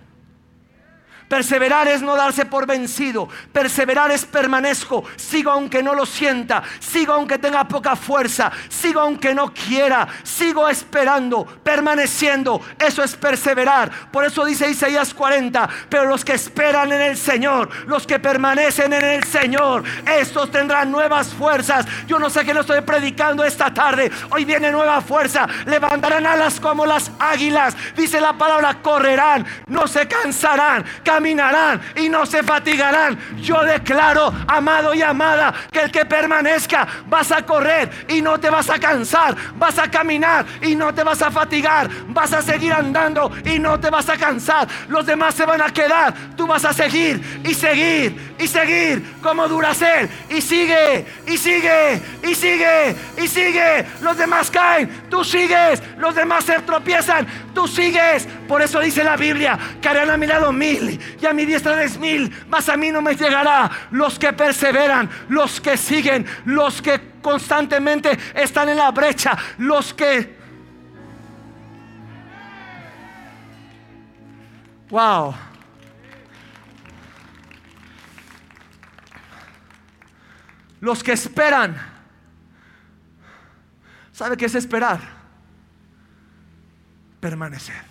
Perseverar es no darse por vencido. Perseverar es permanezco. Sigo aunque no lo sienta. Sigo aunque tenga poca fuerza. Sigo aunque no quiera. Sigo esperando, permaneciendo. Eso es perseverar. Por eso dice Isaías 40. Pero los que esperan en el Señor, los que permanecen en el Señor, estos tendrán nuevas fuerzas. Yo no sé qué lo estoy predicando esta tarde. Hoy viene nueva fuerza. Levantarán alas como las águilas. Dice la palabra, correrán, no se cansarán caminarán y no se fatigarán. Yo declaro, amado y amada, que el que permanezca vas a correr y no te vas a cansar, vas a caminar y no te vas a fatigar, vas a seguir andando y no te vas a cansar. Los demás se van a quedar, tú vas a seguir y seguir y seguir como Duracel y sigue y sigue y sigue y sigue. Los demás caen, tú sigues, los demás se tropiezan, tú sigues. Por eso dice la Biblia que harán a mi lado mil y a mi diestra diez mil, mas a mí no me llegará. Los que perseveran, los que siguen, los que constantemente están en la brecha, los que... Wow. Los que esperan. ¿Sabe qué es esperar? Permanecer.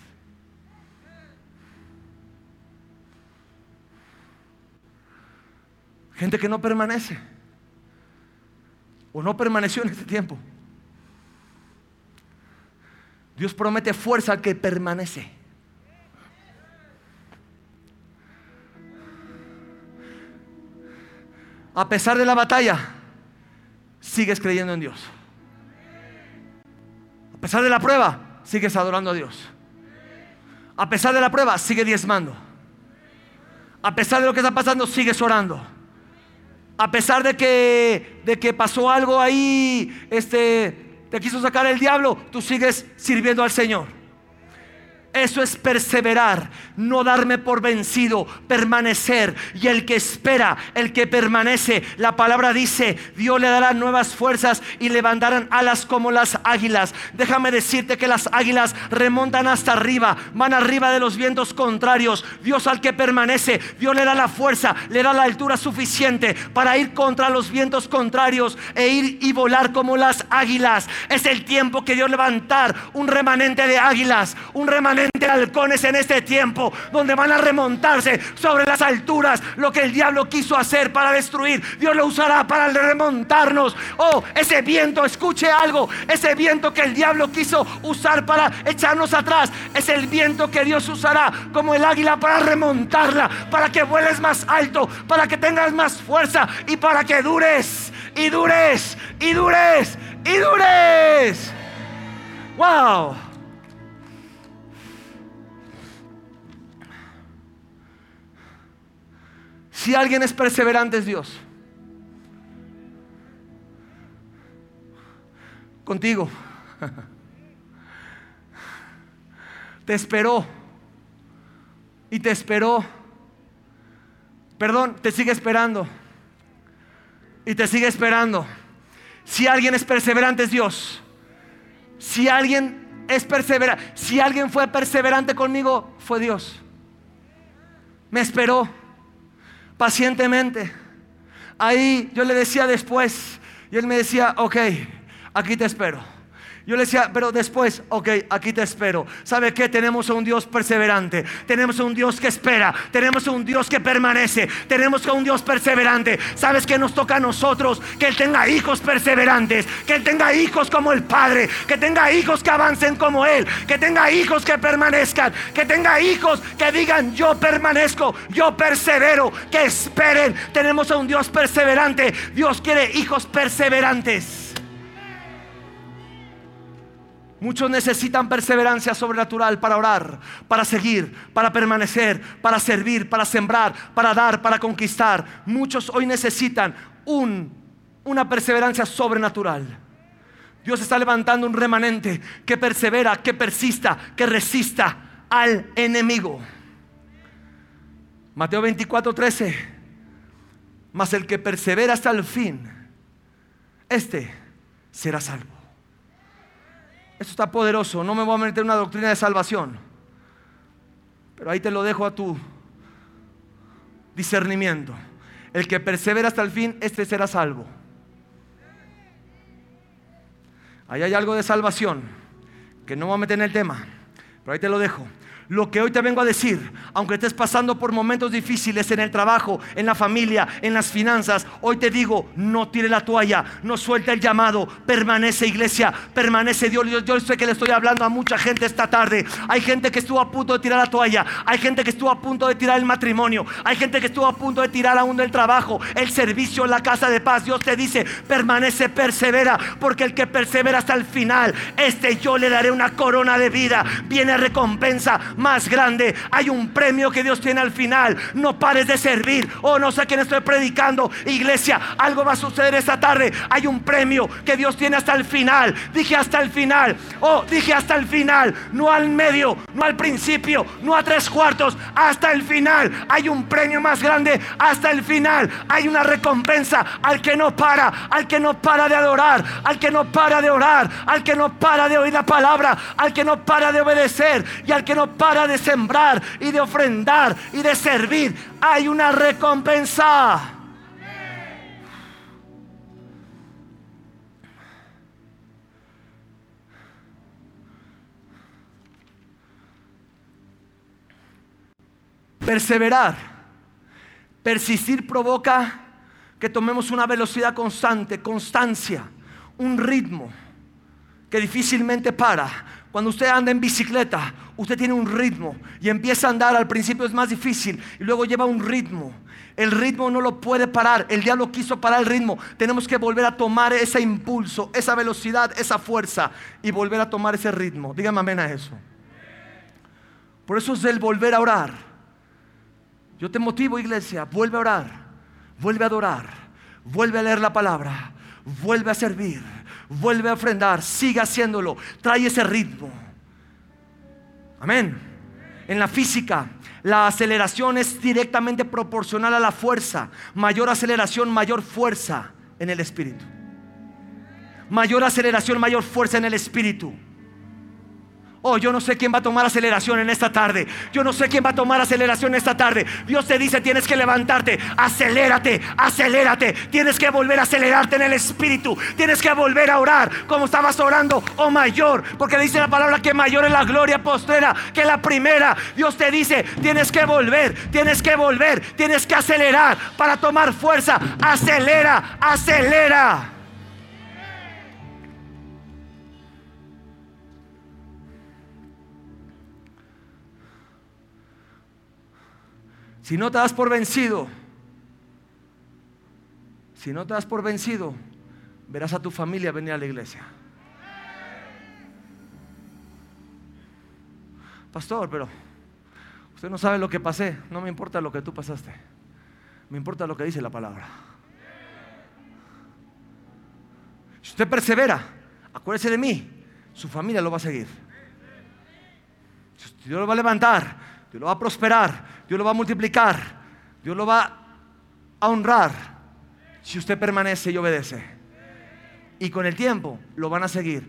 Gente que no permanece. O no permaneció en este tiempo. Dios promete fuerza al que permanece. A pesar de la batalla, sigues creyendo en Dios. A pesar de la prueba, sigues adorando a Dios. A pesar de la prueba, sigue diezmando. A pesar de lo que está pasando, sigues orando. A pesar de que, de que pasó algo ahí, este, te quiso sacar el diablo, tú sigues sirviendo al Señor. Eso es perseverar, no darme por vencido, permanecer. Y el que espera, el que permanece, la palabra dice, Dios le dará nuevas fuerzas y levantarán alas como las águilas. Déjame decirte que las águilas remontan hasta arriba, van arriba de los vientos contrarios. Dios al que permanece, Dios le da la fuerza, le da la altura suficiente para ir contra los vientos contrarios e ir y volar como las águilas. Es el tiempo que Dios levantar un remanente de águilas, un remanente halcones en este tiempo, donde van a remontarse sobre las alturas lo que el diablo quiso hacer para destruir. Dios lo usará para remontarnos. Oh, ese viento, escuche algo, ese viento que el diablo quiso usar para echarnos atrás, es el viento que Dios usará como el águila para remontarla, para que vueles más alto, para que tengas más fuerza y para que dures y dures y dures y dures. Wow. Si alguien es perseverante es Dios. Contigo. Te esperó. Y te esperó. Perdón, te sigue esperando. Y te sigue esperando. Si alguien es perseverante es Dios. Si alguien es perseverante, si alguien fue perseverante conmigo, fue Dios. Me esperó pacientemente. Ahí yo le decía después, y él me decía, ok, aquí te espero. Yo le decía, pero después, ok, aquí te espero. ¿Sabe qué? Tenemos a un Dios perseverante. Tenemos a un Dios que espera. Tenemos a un Dios que permanece. Tenemos a un Dios perseverante. ¿Sabes qué nos toca a nosotros? Que Él tenga hijos perseverantes. Que Él tenga hijos como el Padre. Que tenga hijos que avancen como Él. Que tenga hijos que permanezcan. Que tenga hijos que digan, yo permanezco, yo persevero. Que esperen. Tenemos a un Dios perseverante. Dios quiere hijos perseverantes. Muchos necesitan perseverancia sobrenatural para orar, para seguir, para permanecer, para servir, para sembrar, para dar, para conquistar. Muchos hoy necesitan una perseverancia sobrenatural. Dios está levantando un remanente que persevera, que persista, que resista al enemigo. Mateo 24, 13. Mas el que persevera hasta el fin, este será salvo. Esto está poderoso. No me voy a meter en una doctrina de salvación. Pero ahí te lo dejo a tu discernimiento. El que persevera hasta el fin, este será salvo. Ahí hay algo de salvación que no voy a meter en el tema. Pero ahí te lo dejo. Lo que hoy te vengo a decir, aunque estés pasando por momentos difíciles en el trabajo, en la familia, en las finanzas, hoy te digo, no tire la toalla, no suelte el llamado, permanece iglesia, permanece Dios. Yo, sé que le estoy hablando a mucha gente esta tarde. Hay gente que estuvo a punto de tirar la toalla, hay gente que estuvo a punto de tirar el matrimonio, hay gente que estuvo a punto de tirar aún el trabajo, el servicio la casa de paz. Dios te dice, permanece, persevera, porque el que persevera hasta el final, este yo le daré una corona de vida, viene recompensa más grande. Hay un premio que Dios tiene al final. No pares de servir. Oh, no sé quién estoy predicando. Iglesia, algo va a suceder esta tarde. Hay un premio que Dios tiene hasta el final. Dije hasta el final. Oh, dije hasta el final. No al medio, no al principio, no a tres cuartos. Hasta el final. Hay un premio más grande hasta el final. Hay una recompensa al que no para, al que no para de adorar, al que no para de orar, al que no para de oír la palabra, al que no para de obedecer y al que no para para de sembrar y de ofrendar y de servir, hay una recompensa. Perseverar, persistir provoca que tomemos una velocidad constante, constancia, un ritmo que difícilmente para. Cuando usted anda en bicicleta, usted tiene un ritmo y empieza a andar, al principio es más difícil y luego lleva un ritmo. El ritmo no lo puede parar, el diablo quiso parar el ritmo. Tenemos que volver a tomar ese impulso, esa velocidad, esa fuerza y volver a tomar ese ritmo. Dígame amén a eso. Por eso es el volver a orar. Yo te motivo, iglesia, vuelve a orar, vuelve a adorar, vuelve a leer la palabra, vuelve a servir, vuelve a ofrendar, sigue haciéndolo, trae ese ritmo. Amén. En la física, la aceleración es directamente proporcional a la fuerza. Mayor aceleración, mayor fuerza en el espíritu. Mayor aceleración, mayor fuerza en el espíritu. Oh, yo no sé quién va a tomar aceleración en esta tarde. Yo no sé quién va a tomar aceleración esta tarde. Dios te dice, tienes que levantarte. Acelérate, acelérate. Tienes que volver a acelerarte en el espíritu. Tienes que volver a orar como estabas orando. Oh, mayor. Porque dice la palabra que mayor es la gloria postrera que la primera. Dios te dice, tienes que volver, tienes que volver, tienes que acelerar para tomar fuerza. Acelera, acelera. Si no te das por vencido, si no te das por vencido, verás a tu familia venir a la iglesia. Pastor, pero usted no sabe lo que pasé. No me importa lo que tú pasaste. Me importa lo que dice la palabra. Si usted persevera, acuérdese de mí, su familia lo va a seguir. Dios lo va a levantar, Dios lo va a prosperar, Dios lo va a multiplicar, Dios lo va a honrar si usted permanece y obedece. Y con el tiempo lo van a seguir.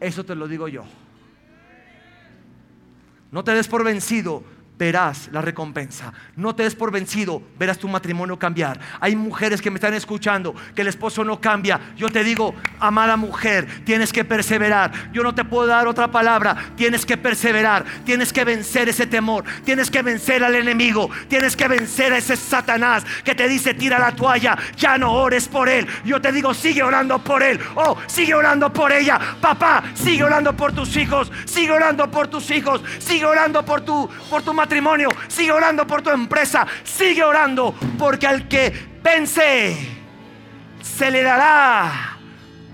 Eso te lo digo yo. No te des por vencido verás la recompensa. No te des por vencido, verás tu matrimonio cambiar. Hay mujeres que me están escuchando que el esposo no cambia. Yo te digo, amada mujer, tienes que perseverar. Yo no te puedo dar otra palabra. Tienes que perseverar. Tienes que vencer ese temor. Tienes que vencer al enemigo. Tienes que vencer a ese Satanás que te dice, tira la toalla. Ya no ores por él. Yo te digo, sigue orando por él. Oh, sigue orando por ella. Papá, sigue orando por tus hijos. Sigue orando por tus hijos. Sigue orando por tu, por tu matrimonio sigue orando por tu empresa, sigue orando, porque al que vence se le dará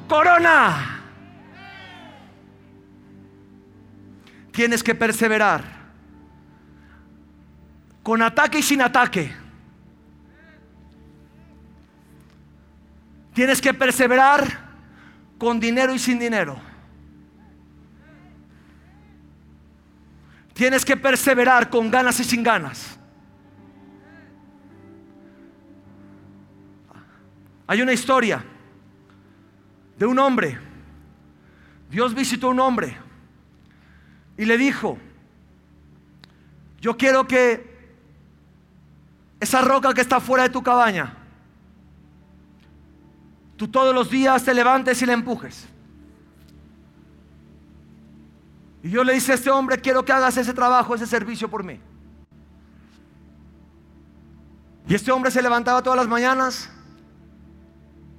corona. Tienes que perseverar, con ataque y sin ataque. Tienes que perseverar con dinero y sin dinero. Tienes que perseverar con ganas y sin ganas. Hay una historia de un hombre. Dios visitó a un hombre y le dijo, yo quiero que esa roca que está fuera de tu cabaña, tú todos los días te levantes y la empujes. Y yo le dije a este hombre, quiero que hagas ese trabajo, ese servicio por mí. Y este hombre se levantaba todas las mañanas,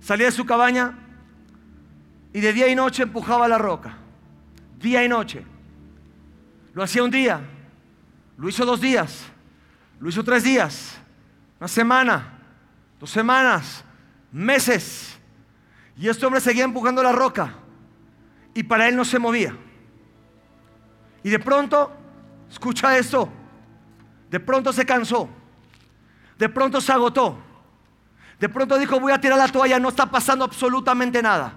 salía de su cabaña y de día y noche empujaba la roca. Día y noche. Lo hacía un día, lo hizo dos días, lo hizo tres días, una semana, dos semanas, meses. Y este hombre seguía empujando la roca y para él no se movía. Y de pronto, escucha esto, de pronto se cansó, de pronto se agotó, de pronto dijo, voy a tirar la toalla, no está pasando absolutamente nada.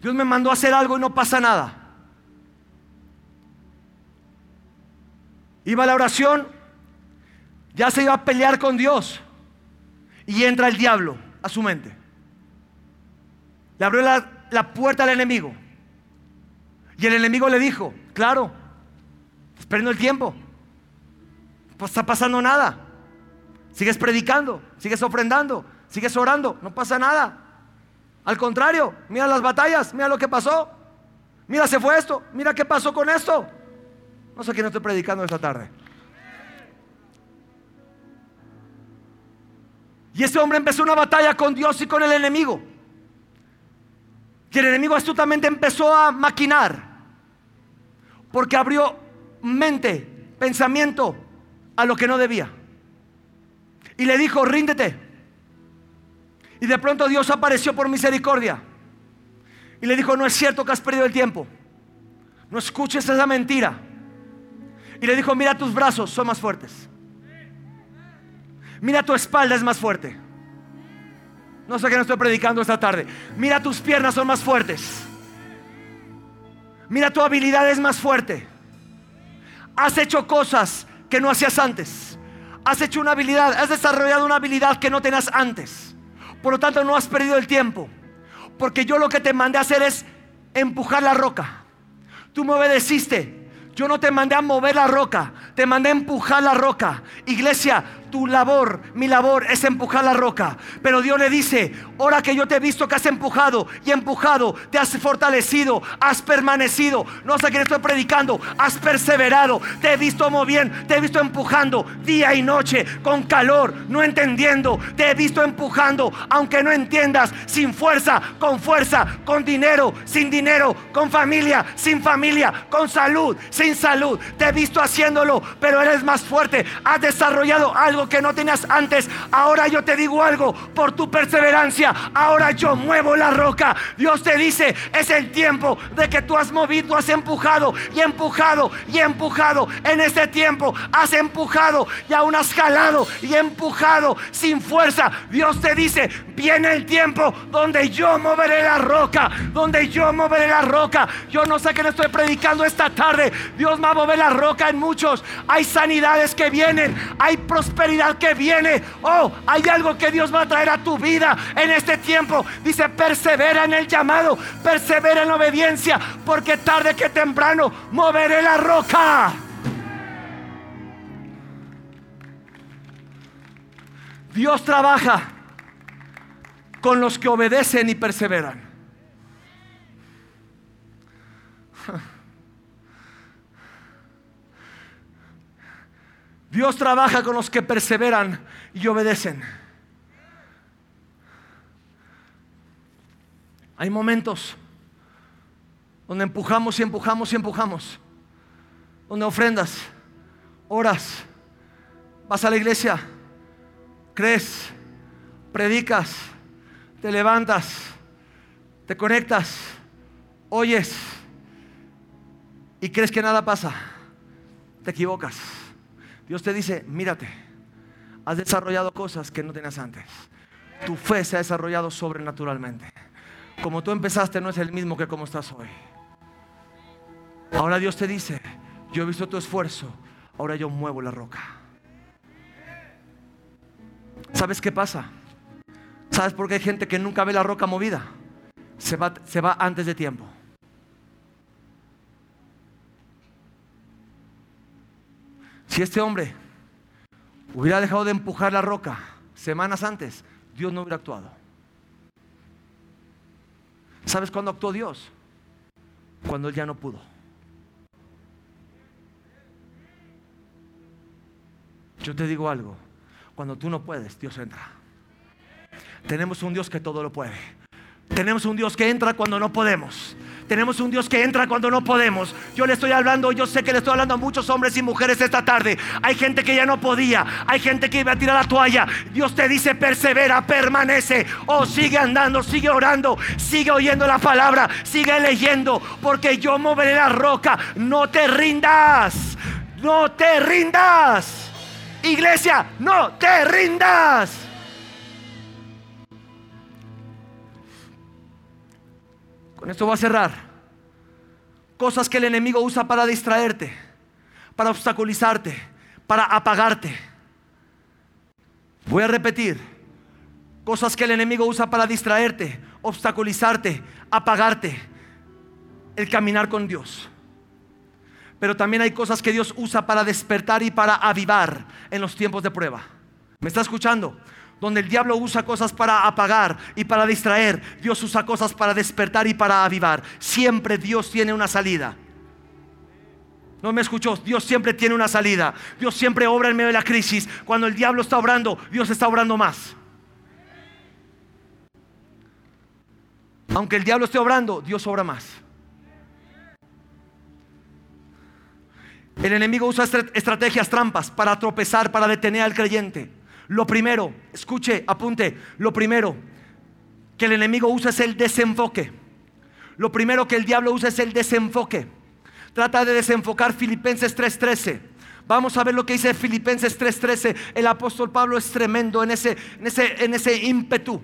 Dios me mandó a hacer algo y no pasa nada. Iba a la oración, ya se iba a pelear con Dios y entra el diablo a su mente. Le abrió la, la puerta al enemigo. Y el enemigo le dijo, claro, perdiendo el tiempo. Pues está pasando nada. Sigues predicando, sigues ofrendando, sigues orando, no pasa nada. Al contrario, mira las batallas, mira lo que pasó. Mira, se fue esto, mira qué pasó con esto. No sé quién estoy predicando esta tarde. Y ese hombre empezó una batalla con Dios y con el enemigo. Y el enemigo astutamente empezó a maquinar. Porque abrió mente, pensamiento a lo que no debía. Y le dijo, ríndete. Y de pronto Dios apareció por misericordia. Y le dijo, no es cierto que has perdido el tiempo. No escuches esa mentira. Y le dijo, mira tus brazos, son más fuertes. Mira tu espalda, es más fuerte. No sé qué no estoy predicando esta tarde. Mira tus piernas son más fuertes. Mira tu habilidad es más fuerte. Has hecho cosas que no hacías antes. Has hecho una habilidad, has desarrollado una habilidad que no tenías antes. Por lo tanto, no has perdido el tiempo. Porque yo lo que te mandé a hacer es empujar la roca. Tú me obedeciste. Yo no te mandé a mover la roca, te mandé a empujar la roca. Iglesia, tu labor, mi labor es empujar la roca. Pero Dios le dice, ahora que yo te he visto que has empujado y empujado, te has fortalecido, has permanecido. No sé qué estoy predicando, has perseverado. Te he visto moviendo, te he visto empujando día y noche, con calor, no entendiendo. Te he visto empujando, aunque no entiendas, sin fuerza, con fuerza, con dinero, sin dinero, con familia, sin familia, con salud, sin salud. Te he visto haciéndolo, pero eres más fuerte. Has desarrollado algo que no tenías antes. Ahora yo te digo algo por tu perseverancia. Ahora yo muevo la roca. Dios te dice, es el tiempo de que tú has movido, has empujado y empujado y empujado. En este tiempo has empujado y aún has jalado y empujado sin fuerza. Dios te dice, viene el tiempo donde yo moveré la roca, donde yo moveré la roca. Yo no sé qué le estoy predicando esta tarde. Dios va a mover la roca en muchos. Hay sanidades que vienen, hay prosperidad que viene. Oh, hay algo que Dios va a traer a tu vida en este tiempo. Dice, persevera en el llamado, persevera en la obediencia, porque tarde que temprano moveré la roca. Dios trabaja con los que obedecen y perseveran. Dios trabaja con los que perseveran y obedecen. Hay momentos donde empujamos y empujamos y empujamos, donde ofrendas, oras, vas a la iglesia, crees, predicas, te levantas, te conectas, oyes y crees que nada pasa, te equivocas. Dios te dice, mírate, has desarrollado cosas que no tenías antes. Tu fe se ha desarrollado sobrenaturalmente. Como tú empezaste no es el mismo que como estás hoy. Ahora Dios te dice, yo he visto tu esfuerzo, ahora yo muevo la roca. ¿Sabes qué pasa? ¿Sabes por qué hay gente que nunca ve la roca movida? Se va, se va antes de tiempo. Si este hombre hubiera dejado de empujar la roca semanas antes, Dios no hubiera actuado. ¿Sabes cuándo actuó Dios? Cuando él ya no pudo. Yo te digo algo, cuando tú no puedes, Dios entra. Tenemos un Dios que todo lo puede. Tenemos un Dios que entra cuando no podemos. Tenemos un Dios que entra cuando no podemos. Yo le estoy hablando, yo sé que le estoy hablando a muchos hombres y mujeres esta tarde. Hay gente que ya no podía, hay gente que iba a tirar la toalla. Dios te dice, persevera, permanece. Oh, sigue andando, sigue orando, sigue oyendo la palabra, sigue leyendo, porque yo moveré la roca. No te rindas, no te rindas. Iglesia, no te rindas. Con esto voy a cerrar. Cosas que el enemigo usa para distraerte, para obstaculizarte, para apagarte. Voy a repetir. Cosas que el enemigo usa para distraerte, obstaculizarte, apagarte. El caminar con Dios. Pero también hay cosas que Dios usa para despertar y para avivar en los tiempos de prueba. ¿Me está escuchando? Donde el diablo usa cosas para apagar y para distraer, Dios usa cosas para despertar y para avivar. Siempre Dios tiene una salida. No me escuchó, Dios siempre tiene una salida. Dios siempre obra en medio de la crisis. Cuando el diablo está obrando, Dios está obrando más. Aunque el diablo esté obrando, Dios obra más. El enemigo usa estrategias trampas para tropezar, para detener al creyente. Lo primero, escuche, apunte, lo primero que el enemigo usa es el desenfoque. Lo primero que el diablo usa es el desenfoque. Trata de desenfocar Filipenses 3:13. Vamos a ver lo que dice Filipenses 3:13. El apóstol Pablo es tremendo en ese, en ese, en ese ímpetu.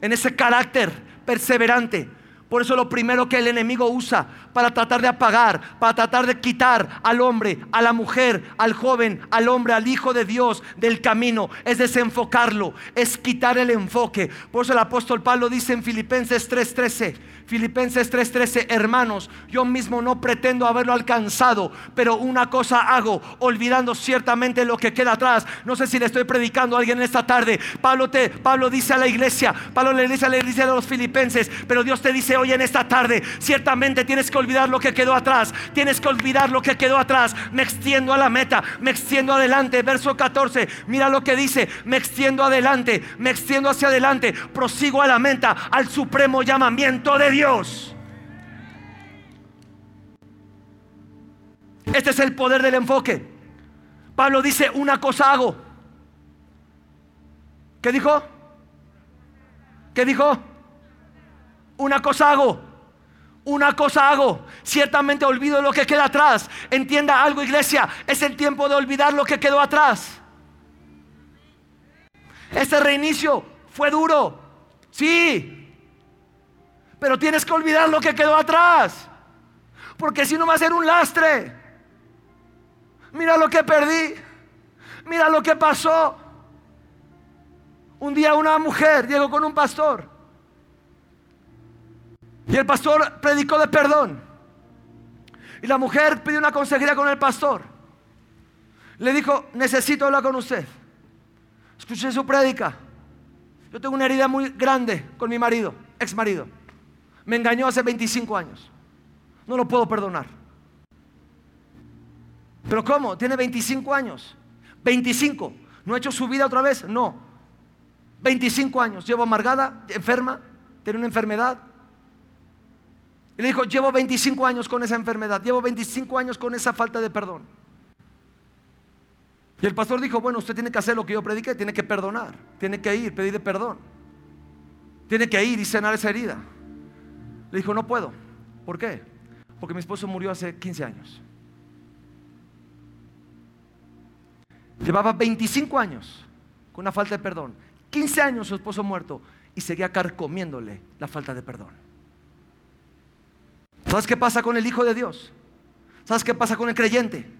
en ese carácter perseverante. Por eso lo primero que el enemigo usa para tratar de apagar, para tratar de quitar al hombre, a la mujer, al joven, al hombre, al hijo de Dios del camino, es desenfocarlo, es quitar el enfoque. Por eso el apóstol Pablo dice en Filipenses 3:13, Filipenses 3:13, hermanos, yo mismo no pretendo haberlo alcanzado, pero una cosa hago, olvidando ciertamente lo que queda atrás. No sé si le estoy predicando a alguien esta tarde. Pablo, te, Pablo dice a la iglesia, Pablo le dice a la iglesia de los filipenses, pero Dios te dice hoy en esta tarde, ciertamente tienes que olvidar lo que quedó atrás, tienes que olvidar lo que quedó atrás. Me extiendo a la meta, me extiendo adelante. Verso 14, mira lo que dice, me extiendo adelante, me extiendo hacia adelante, prosigo a la meta, al supremo llamamiento de Dios. Este es el poder del enfoque. Pablo dice, una cosa hago. ¿Qué dijo? ¿Qué dijo? Una cosa hago. Una cosa hago. Ciertamente olvido lo que queda atrás. Entienda algo, iglesia. Es el tiempo de olvidar lo que quedó atrás. Este reinicio fue duro. Sí, pero tienes que olvidar lo que quedó atrás. Porque si no va a ser un lastre. Mira lo que perdí. Mira lo que pasó. Un día una mujer llegó con un pastor. Y el pastor predicó de perdón. Y la mujer pidió una consejería con el pastor. Le dijo, necesito hablar con usted. Escuché su prédica. Yo tengo una herida muy grande con mi marido, ex marido. Me engañó hace 25 años. No lo puedo perdonar. ¿Pero cómo? Tiene 25 años. 25. ¿No ha hecho su vida otra vez? No. 25 años. Llevo amargada, enferma, tiene una enfermedad. Y le dijo, llevo 25 años con esa enfermedad, llevo 25 años con esa falta de perdón. Y el pastor dijo, bueno, usted tiene que hacer lo que yo prediqué, tiene que perdonar, tiene que ir, pedir perdón. Tiene que ir y sanar esa herida. Le dijo, no puedo. ¿Por qué? Porque mi esposo murió hace 15 años. Llevaba 25 años con una falta de perdón. 15 años su esposo muerto y seguía carcomiéndole la falta de perdón. ¿Sabes qué pasa con el Hijo de Dios? ¿Sabes qué pasa con el creyente?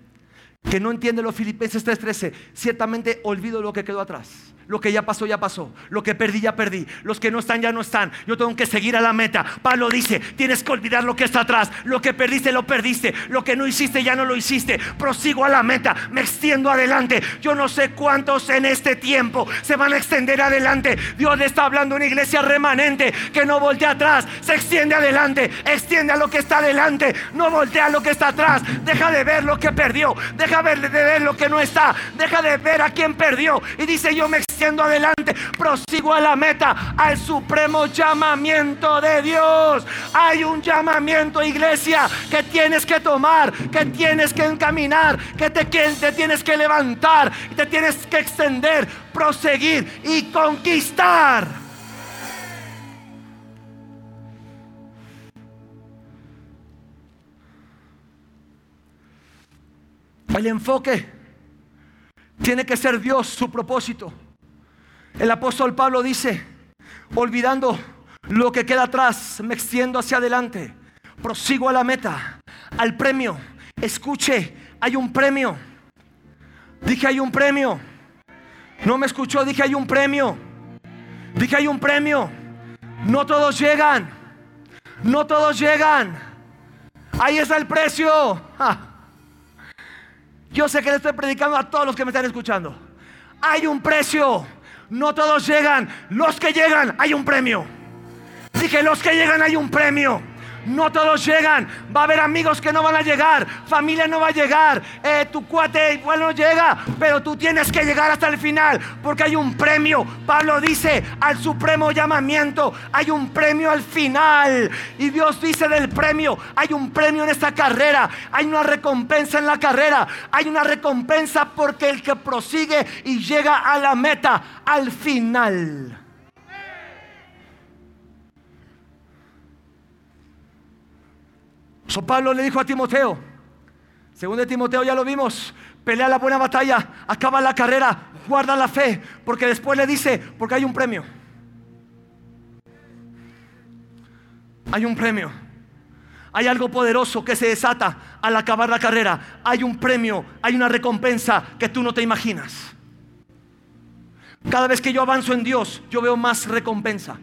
Que no entiende los Filipenses 3:13. Ciertamente olvido lo que quedó atrás. Lo que ya pasó, ya pasó. Lo que perdí, ya perdí. Los que no están, ya no están. Yo tengo que seguir a la meta. Pablo dice, tienes que olvidar lo que está atrás. Lo que perdiste, lo perdiste. Lo que no hiciste, ya no lo hiciste. Prosigo a la meta. Me extiendo adelante. Yo no sé cuántos en este tiempo se van a extender adelante. Dios le está hablando a una iglesia remanente que no voltea atrás. Se extiende adelante. Extiende a lo que está adelante. No voltea a lo que está atrás. Deja de ver lo que perdió. De ver lo que no está. Deja de ver a quien perdió. Y dice, yo me extiendo adelante, prosigo a la meta, al supremo llamamiento de Dios. Hay un llamamiento, iglesia, que tienes que tomar, que tienes que encaminar, que te, te tienes que levantar, te tienes que extender, proseguir y conquistar. El enfoque tiene que ser Dios, su propósito. El apóstol Pablo dice, olvidando lo que queda atrás, me extiendo hacia adelante, prosigo a la meta, al premio. Escuche, hay un premio. Dije, hay un premio. No me escuchó, dije, hay un premio. Dije, hay un premio. No todos llegan. No todos llegan. Ahí está el precio. Yo sé que le estoy predicando a todos los que me están escuchando. Hay un precio. No todos llegan. Los que llegan, hay un premio. Dije, los que llegan, hay un premio. No todos llegan. Va a haber amigos que no van a llegar. Familia no va a llegar. Eh, tu cuate igual no llega. Pero tú tienes que llegar hasta el final. Porque hay un premio. Pablo dice al supremo llamamiento. Hay un premio al final. Y Dios dice del premio. Hay un premio en esta carrera. Hay una recompensa en la carrera. Hay una recompensa porque el que prosigue y llega a la meta al final. So Pablo le dijo a Timoteo, según de Timoteo ya lo vimos, pelea la buena batalla, acaba la carrera, guarda la fe, porque después le dice, porque hay un premio. hay un premio. Hay algo poderoso que se desata al acabar la carrera. Hay un premio, hay una recompensa que tú no te imaginas. Cada vez que yo avanzo en Dios, yo veo más recompensa.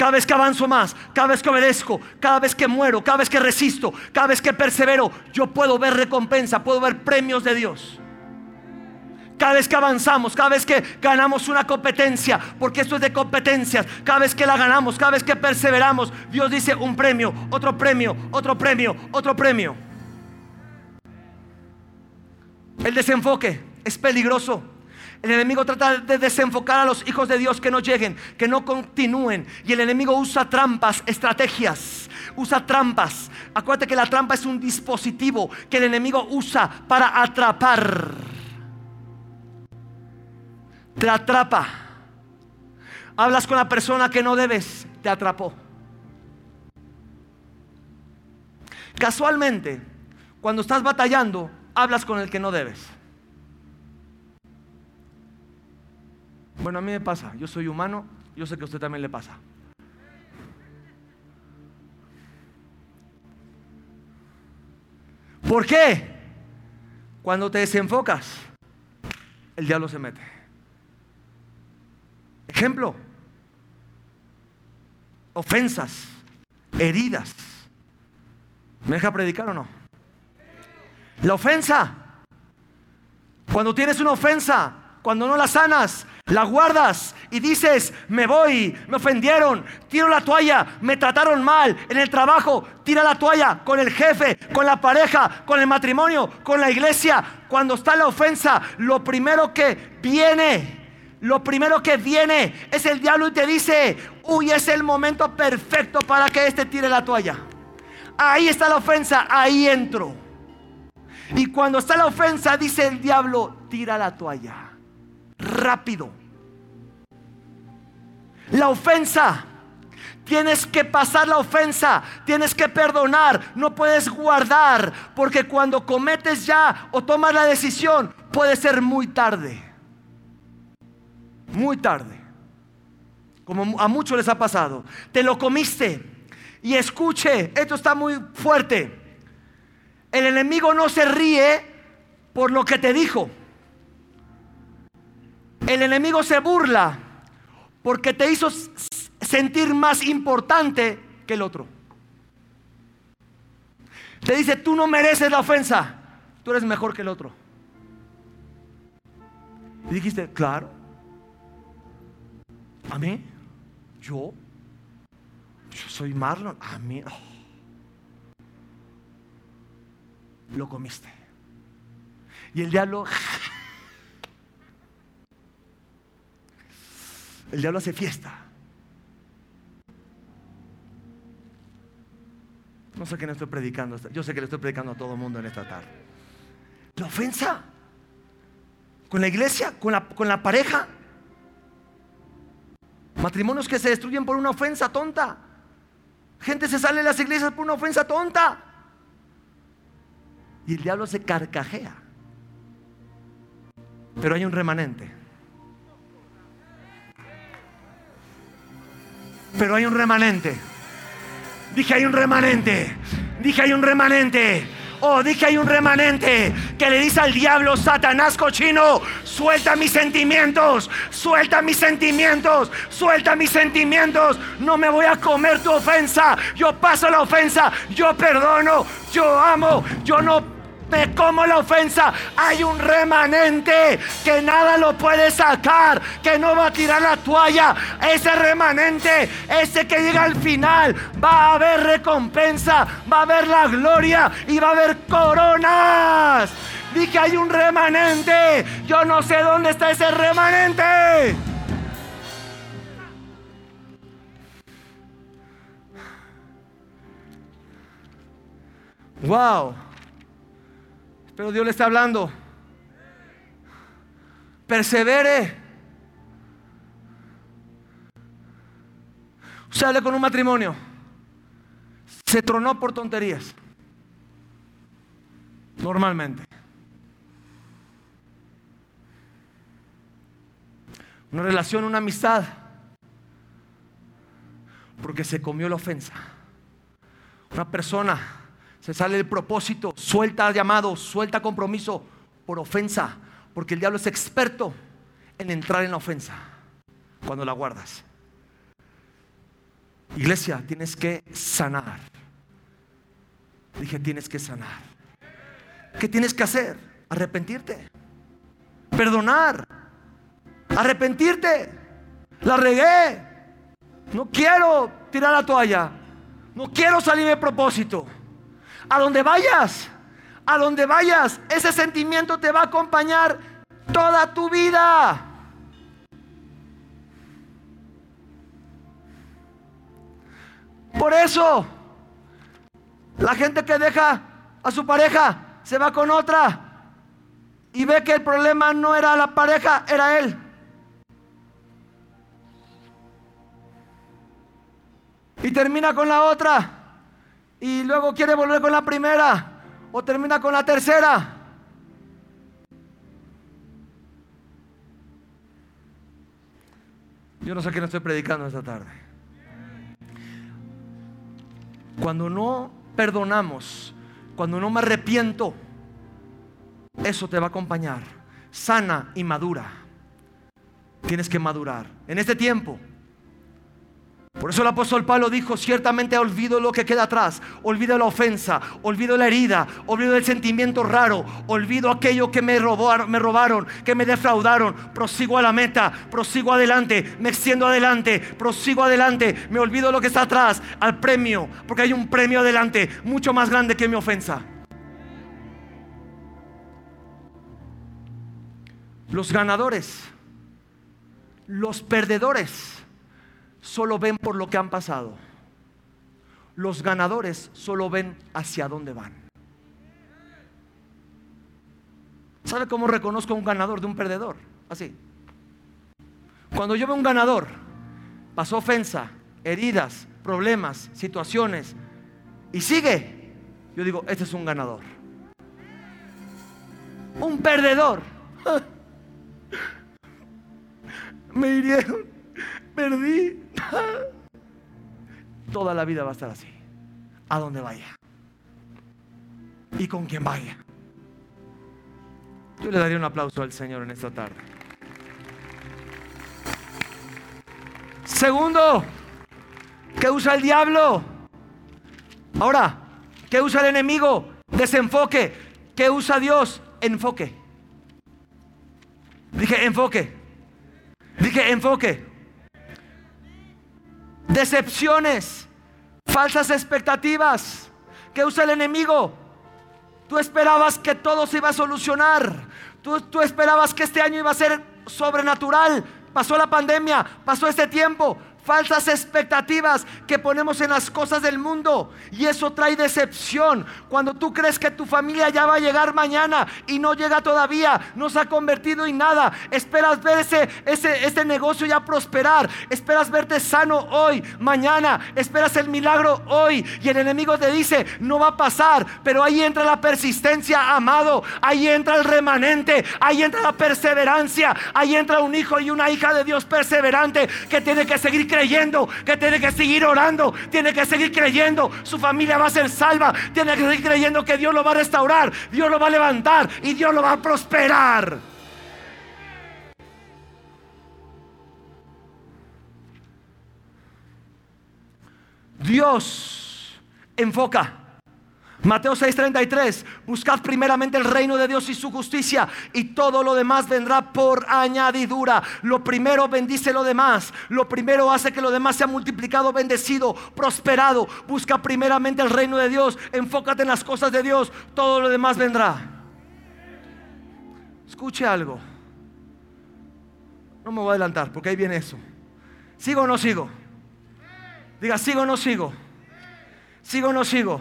Cada vez que avanzo más, cada vez que obedezco, cada vez que muero, cada vez que resisto, cada vez que persevero, yo puedo ver recompensa, puedo ver premios de Dios. Cada vez que avanzamos, cada vez que ganamos una competencia, porque esto es de competencias, cada vez que la ganamos, cada vez que perseveramos, Dios dice un premio, otro premio, otro premio, otro premio. El desenfoque es peligroso. El enemigo trata de desenfocar a los hijos de Dios que no lleguen, que no continúen. Y el enemigo usa trampas, estrategias, usa trampas. Acuérdate que la trampa es un dispositivo que el enemigo usa para atrapar te atrapa. Hablas con la persona que no debes, te atrapó. Casualmente, cuando estás batallando, hablas con el que no debes. Bueno, a mí me pasa, yo soy humano, yo sé que a usted también le pasa. ¿Por qué? Cuando te desenfocas, el diablo se mete. Ejemplo, ofensas, heridas. ¿Me deja predicar o no? La ofensa. Cuando tienes una ofensa, cuando no la sanas, la guardas y dices, me voy, me ofendieron, tiro la toalla, me trataron mal en el trabajo, tira la toalla con el jefe, con la pareja, con el matrimonio, con la iglesia. Cuando está la ofensa, lo primero que viene lo primero que viene es el diablo y te dice, uy, es el momento perfecto para que éste tire la toalla. Ahí está la ofensa, ahí entro. Y cuando está la ofensa, dice el diablo, tira la toalla. Rápido. La ofensa. Tienes que pasar la ofensa, tienes que perdonar, no puedes guardar, porque cuando cometes ya o tomas la decisión, puede ser muy tarde. Muy tarde, como a muchos les ha pasado, te lo comiste. Y escuche, esto está muy fuerte, el enemigo no se ríe por lo que te dijo, el enemigo se burla porque te hizo sentir más importante que el otro. Te dice, tú no mereces la ofensa, tú eres mejor que el otro. Y dijiste, claro, a mí, yo, yo soy Marlon, a mí, oh. lo comiste. Y el diablo, el diablo hace fiesta. No sé qué no estoy predicando. Yo sé que le estoy predicando a todo el mundo en esta tarde. La ofensa. Con la iglesia, con la, con la pareja. Matrimonios que se destruyen por una ofensa tonta. Gente se sale de las iglesias por una ofensa tonta. Y el diablo se carcajea. Pero hay un remanente. Pero hay un remanente. Dije, hay un remanente. Dije, hay un remanente Oh, dije hay un remanente que le dice al diablo, Satanás cochino, suelta mis sentimientos, suelta mis sentimientos, suelta mis sentimientos. No me voy a comer tu ofensa. Yo paso la ofensa, yo perdono, yo amo, yo no me como la ofensa, hay un remanente que nada lo puede sacar, que no va a tirar la toalla. Ese remanente, ese que llega al final, va a haber recompensa, va a haber la gloria y va a haber coronas. Dije, hay un remanente. Yo no sé dónde está ese remanente. Wow. Pero Dios le está hablando. Persevere. Usted habla con un matrimonio. Se tronó por tonterías. Normalmente. Una relación, una amistad. Porque se comió la ofensa. Una persona se sale del propósito, suelta llamado, suelta compromiso por ofensa. Porque el diablo es experto en entrar en la ofensa cuando la guardas. Iglesia, tienes que sanar. Dije, tienes que sanar. ¿Qué tienes que hacer? Arrepentirte. Perdonar. Arrepentirte. La regué. No quiero tirar la toalla. No quiero salir de propósito. A donde vayas, a donde vayas, ese sentimiento te va a acompañar toda tu vida. Por eso, la gente que deja a su pareja se va con otra y ve que el problema no era la pareja, era él. Y termina con la otra y luego quiere volver con la primera o termina con la tercera. Yo no sé qué no estoy predicando esta tarde. Cuando no perdonamos, cuando no me arrepiento, eso te va a acompañar. Sana y madura. Tienes que madurar. En este tiempo, por eso el apóstol Pablo dijo, ciertamente olvido lo que queda atrás, olvido la ofensa, olvido la herida, olvido el sentimiento raro, olvido aquello que me, robaron, que me defraudaron, prosigo a la meta, prosigo adelante, me extiendo adelante, prosigo adelante, me olvido lo que está atrás, al premio, porque hay un premio adelante mucho más grande que mi ofensa. Los ganadores, los perdedores solo ven por lo que han pasado. Los ganadores solo ven hacia dónde van. ¿Sabe cómo reconozco a un ganador de un perdedor? Así. Cuando yo veo un ganador, pasó ofensa, heridas, problemas, situaciones, y sigue, yo digo, este es un ganador. Un perdedor. Me hirieron, perdí, Toda la vida va a estar así. A donde vaya. Y con quien vaya. Yo le daría un aplauso al Señor en esta tarde. Segundo, ¿qué usa el diablo? Ahora, ¿qué usa el enemigo? Desenfoque. ¿Qué usa Dios? Enfoque. Dije enfoque. Dije enfoque decepciones, falsas expectativas que usa el enemigo. Tú esperabas que todo se iba a solucionar. Tú, tú, esperabas que este año iba a ser sobrenatural. Pasó la pandemia, pasó este tiempo, falsas expectativas que ponemos en las cosas del mundo. Y eso trae decepción. Cuando tú crees que tu familia ya va a llegar mañana y no llega todavía, no se ha convertido en nada. Esperas ver ese, ese, ese negocio ya prosperar. Esperas verte sano hoy, mañana. Esperas el milagro hoy. Y el enemigo te dice, no va a pasar. Pero ahí entra la persistencia, amado. Ahí entra el remanente. Ahí entra la perseverancia. Ahí entra un hijo y una hija de Dios perseverante que tiene que seguir creyendo, que tiene que seguir orando, tiene que seguir creyendo, su familia va a ser salva, tiene que seguir creyendo que Dios lo va a restaurar, Dios lo va a levantar y Dios lo va a prosperar. Dios enfoca Mateo 6:33, buscad primeramente el reino de Dios y su justicia y todo lo demás vendrá por añadidura. Lo primero bendice lo demás, lo primero hace que lo demás sea multiplicado, bendecido, prosperado. Busca primeramente el reino de Dios, enfócate en las cosas de Dios, todo lo demás vendrá. Escuche algo. No me voy a adelantar porque ahí viene eso. ¿Sigo o no sigo? Diga, ¿sigo o no sigo? ¿Sigo o no sigo?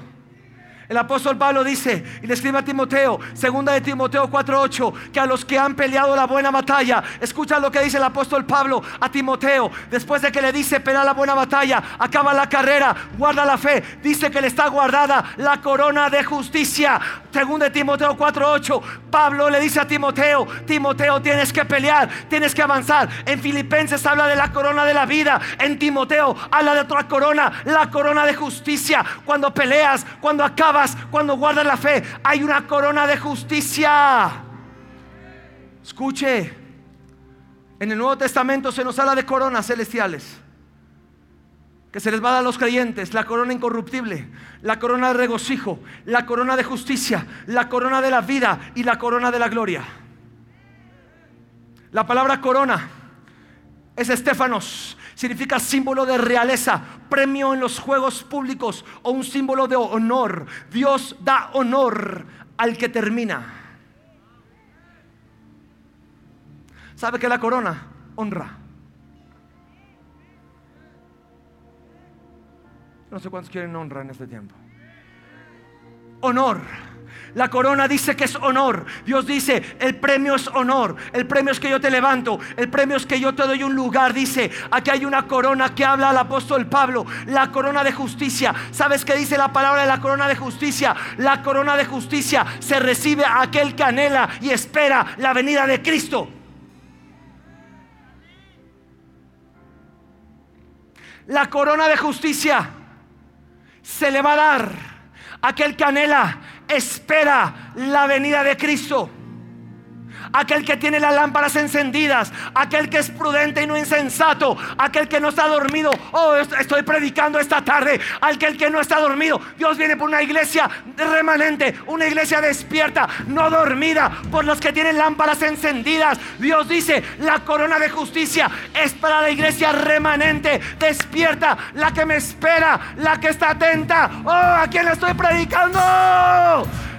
El apóstol Pablo dice, y le escribe a Timoteo, segunda de Timoteo 4:8, que a los que han peleado la buena batalla, escucha lo que dice el apóstol Pablo a Timoteo, después de que le dice, pelea la buena batalla, acaba la carrera, guarda la fe, dice que le está guardada la corona de justicia. Según de Timoteo 4:8, Pablo le dice a Timoteo, Timoteo tienes que pelear, tienes que avanzar. En Filipenses habla de la corona de la vida, en Timoteo habla de otra corona, la corona de justicia. Cuando peleas, cuando acabas, cuando guardas la fe, hay una corona de justicia. Escuche, en el Nuevo Testamento se nos habla de coronas celestiales que se les va a dar a los creyentes, la corona incorruptible, la corona de regocijo, la corona de justicia, la corona de la vida y la corona de la gloria. La palabra corona es estéfanos, significa símbolo de realeza, premio en los juegos públicos o un símbolo de honor. Dios da honor al que termina. ¿Sabe que la corona honra? No sé cuántos quieren honra en este tiempo. Honor. La corona dice que es honor. Dios dice, el premio es honor. El premio es que yo te levanto. El premio es que yo te doy un lugar. Dice, aquí hay una corona que habla al apóstol Pablo. La corona de justicia. ¿Sabes qué dice la palabra de la corona de justicia? La corona de justicia se recibe a aquel que anhela y espera la venida de Cristo. La corona de justicia se le va a dar. Aquel que anhela, espera la venida de Cristo aquel que tiene las lámparas encendidas, aquel que es prudente y no insensato, aquel que no está dormido. Oh, estoy predicando esta tarde, aquel que no está dormido. Dios viene por una iglesia remanente, una iglesia despierta, no dormida, por los que tienen lámparas encendidas. Dios dice, la corona de justicia es para la iglesia remanente, despierta, la que me espera, la que está atenta. Oh, ¿a quién le estoy predicando?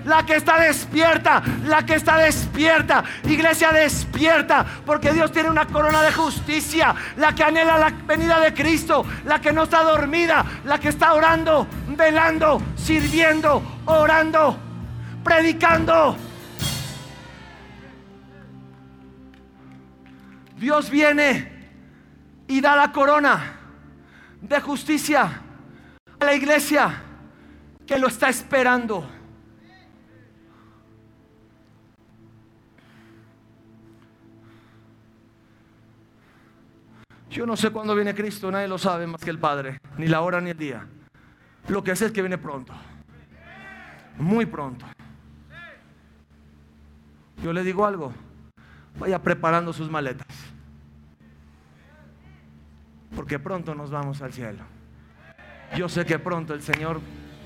La que está despierta, la que está despierta. Iglesia despierta, porque Dios tiene una corona de justicia, la que anhela la venida de Cristo, la que no está dormida, la que está orando, velando, sirviendo, orando, predicando. Dios viene y da la corona de justicia a la iglesia que lo está esperando. Yo no sé cuándo viene Cristo, nadie lo sabe más que el Padre, ni la hora ni el día. Lo que sé es que viene pronto, muy pronto. Yo le digo algo, vaya preparando sus maletas, porque pronto nos vamos al cielo. Yo sé que pronto el Señor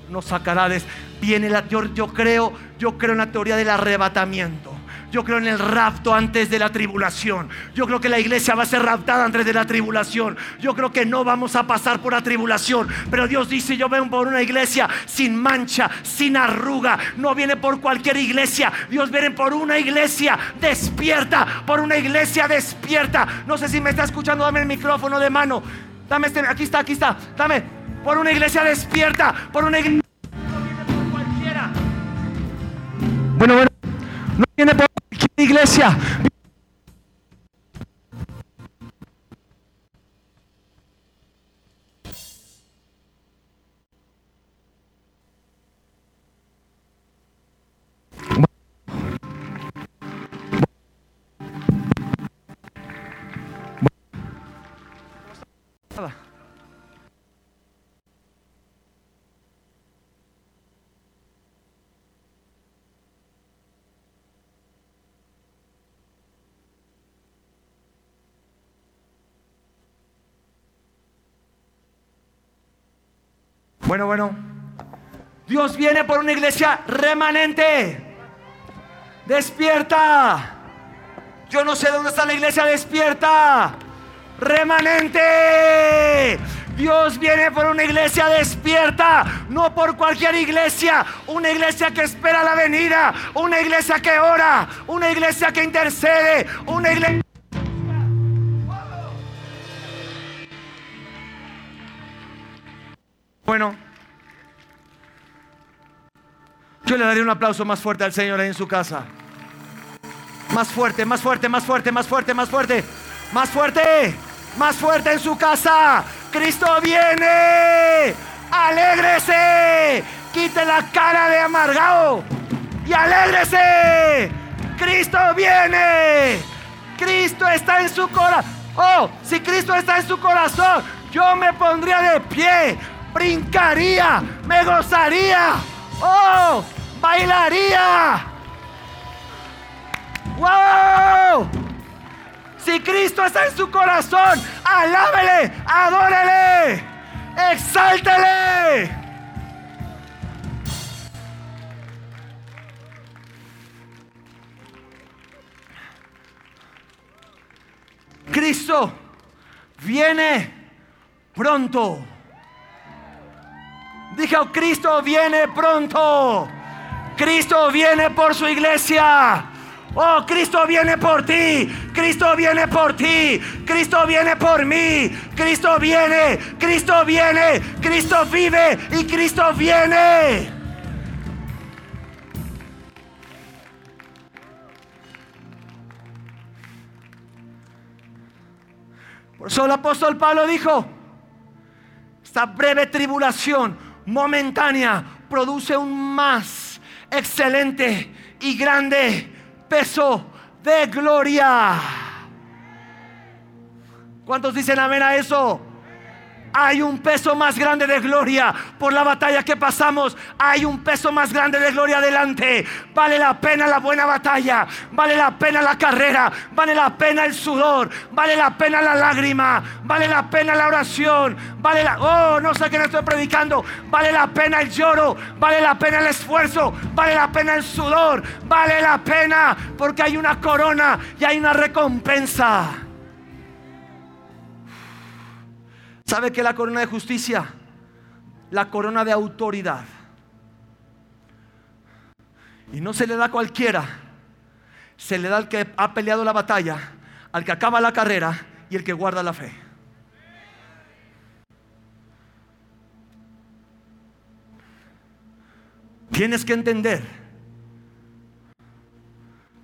nos sacará de... Viene la, yo, yo creo, yo creo en la teoría del arrebatamiento. Yo creo en el rapto antes de la tribulación. Yo creo que la iglesia va a ser raptada antes de la tribulación. Yo creo que no vamos a pasar por la tribulación. Pero Dios dice, yo vengo por una iglesia sin mancha, sin arruga. No viene por cualquier iglesia. Dios viene por una iglesia despierta. Por una iglesia despierta. No sé si me está escuchando. Dame el micrófono de mano. Dame este. Aquí está, aquí está. Dame. Por una iglesia despierta. Por una iglesia. Bueno, bueno. No viene por iglesia. Bueno, bueno. Dios viene por una iglesia remanente. Despierta. Yo no sé dónde está la iglesia despierta. Remanente. Dios viene por una iglesia despierta, no por cualquier iglesia, una iglesia que espera la venida, una iglesia que ora, una iglesia que intercede, una iglesia... Bueno, yo le daría un aplauso más fuerte al Señor ahí en su casa. Más fuerte, más fuerte, más fuerte, más fuerte, más fuerte, más fuerte, más fuerte en su casa. Cristo viene. Alégrese. Quite la cara de amargado. y alégrese. Cristo viene. Cristo está en su corazón. Oh, si Cristo está en su corazón, yo me pondría de pie, brincaría, me gozaría. Oh, bailaría. ¡Wow! Si Cristo está en su corazón, alábele, adórele, exáltele. Cristo viene pronto. Dije, Cristo viene pronto. Cristo viene por su iglesia. Oh, Cristo viene por ti. Cristo viene por ti. Cristo viene por mí. Cristo viene. Cristo viene. Cristo vive y Cristo viene. Por eso el apóstol Pablo dijo, esta breve tribulación momentánea produce un más excelente y grande peso de gloria. ¿Cuántos dicen amén a eso? Hay un peso más grande de gloria por la batalla que pasamos. Hay un peso más grande de gloria adelante. Vale la pena la buena batalla. Vale la pena la carrera. Vale la pena el sudor. Vale la pena la lágrima. Vale la pena la oración. Vale la... Oh, no sé qué estoy predicando. Vale la pena el lloro. Vale la pena el esfuerzo. Vale la pena el sudor. Vale la pena porque hay una corona y hay una recompensa. ¿Sabe que la corona de justicia? La corona de autoridad. Y no se le da a cualquiera. Se le da al que ha peleado la batalla, al que acaba la carrera y el que guarda la fe. Tienes que entender.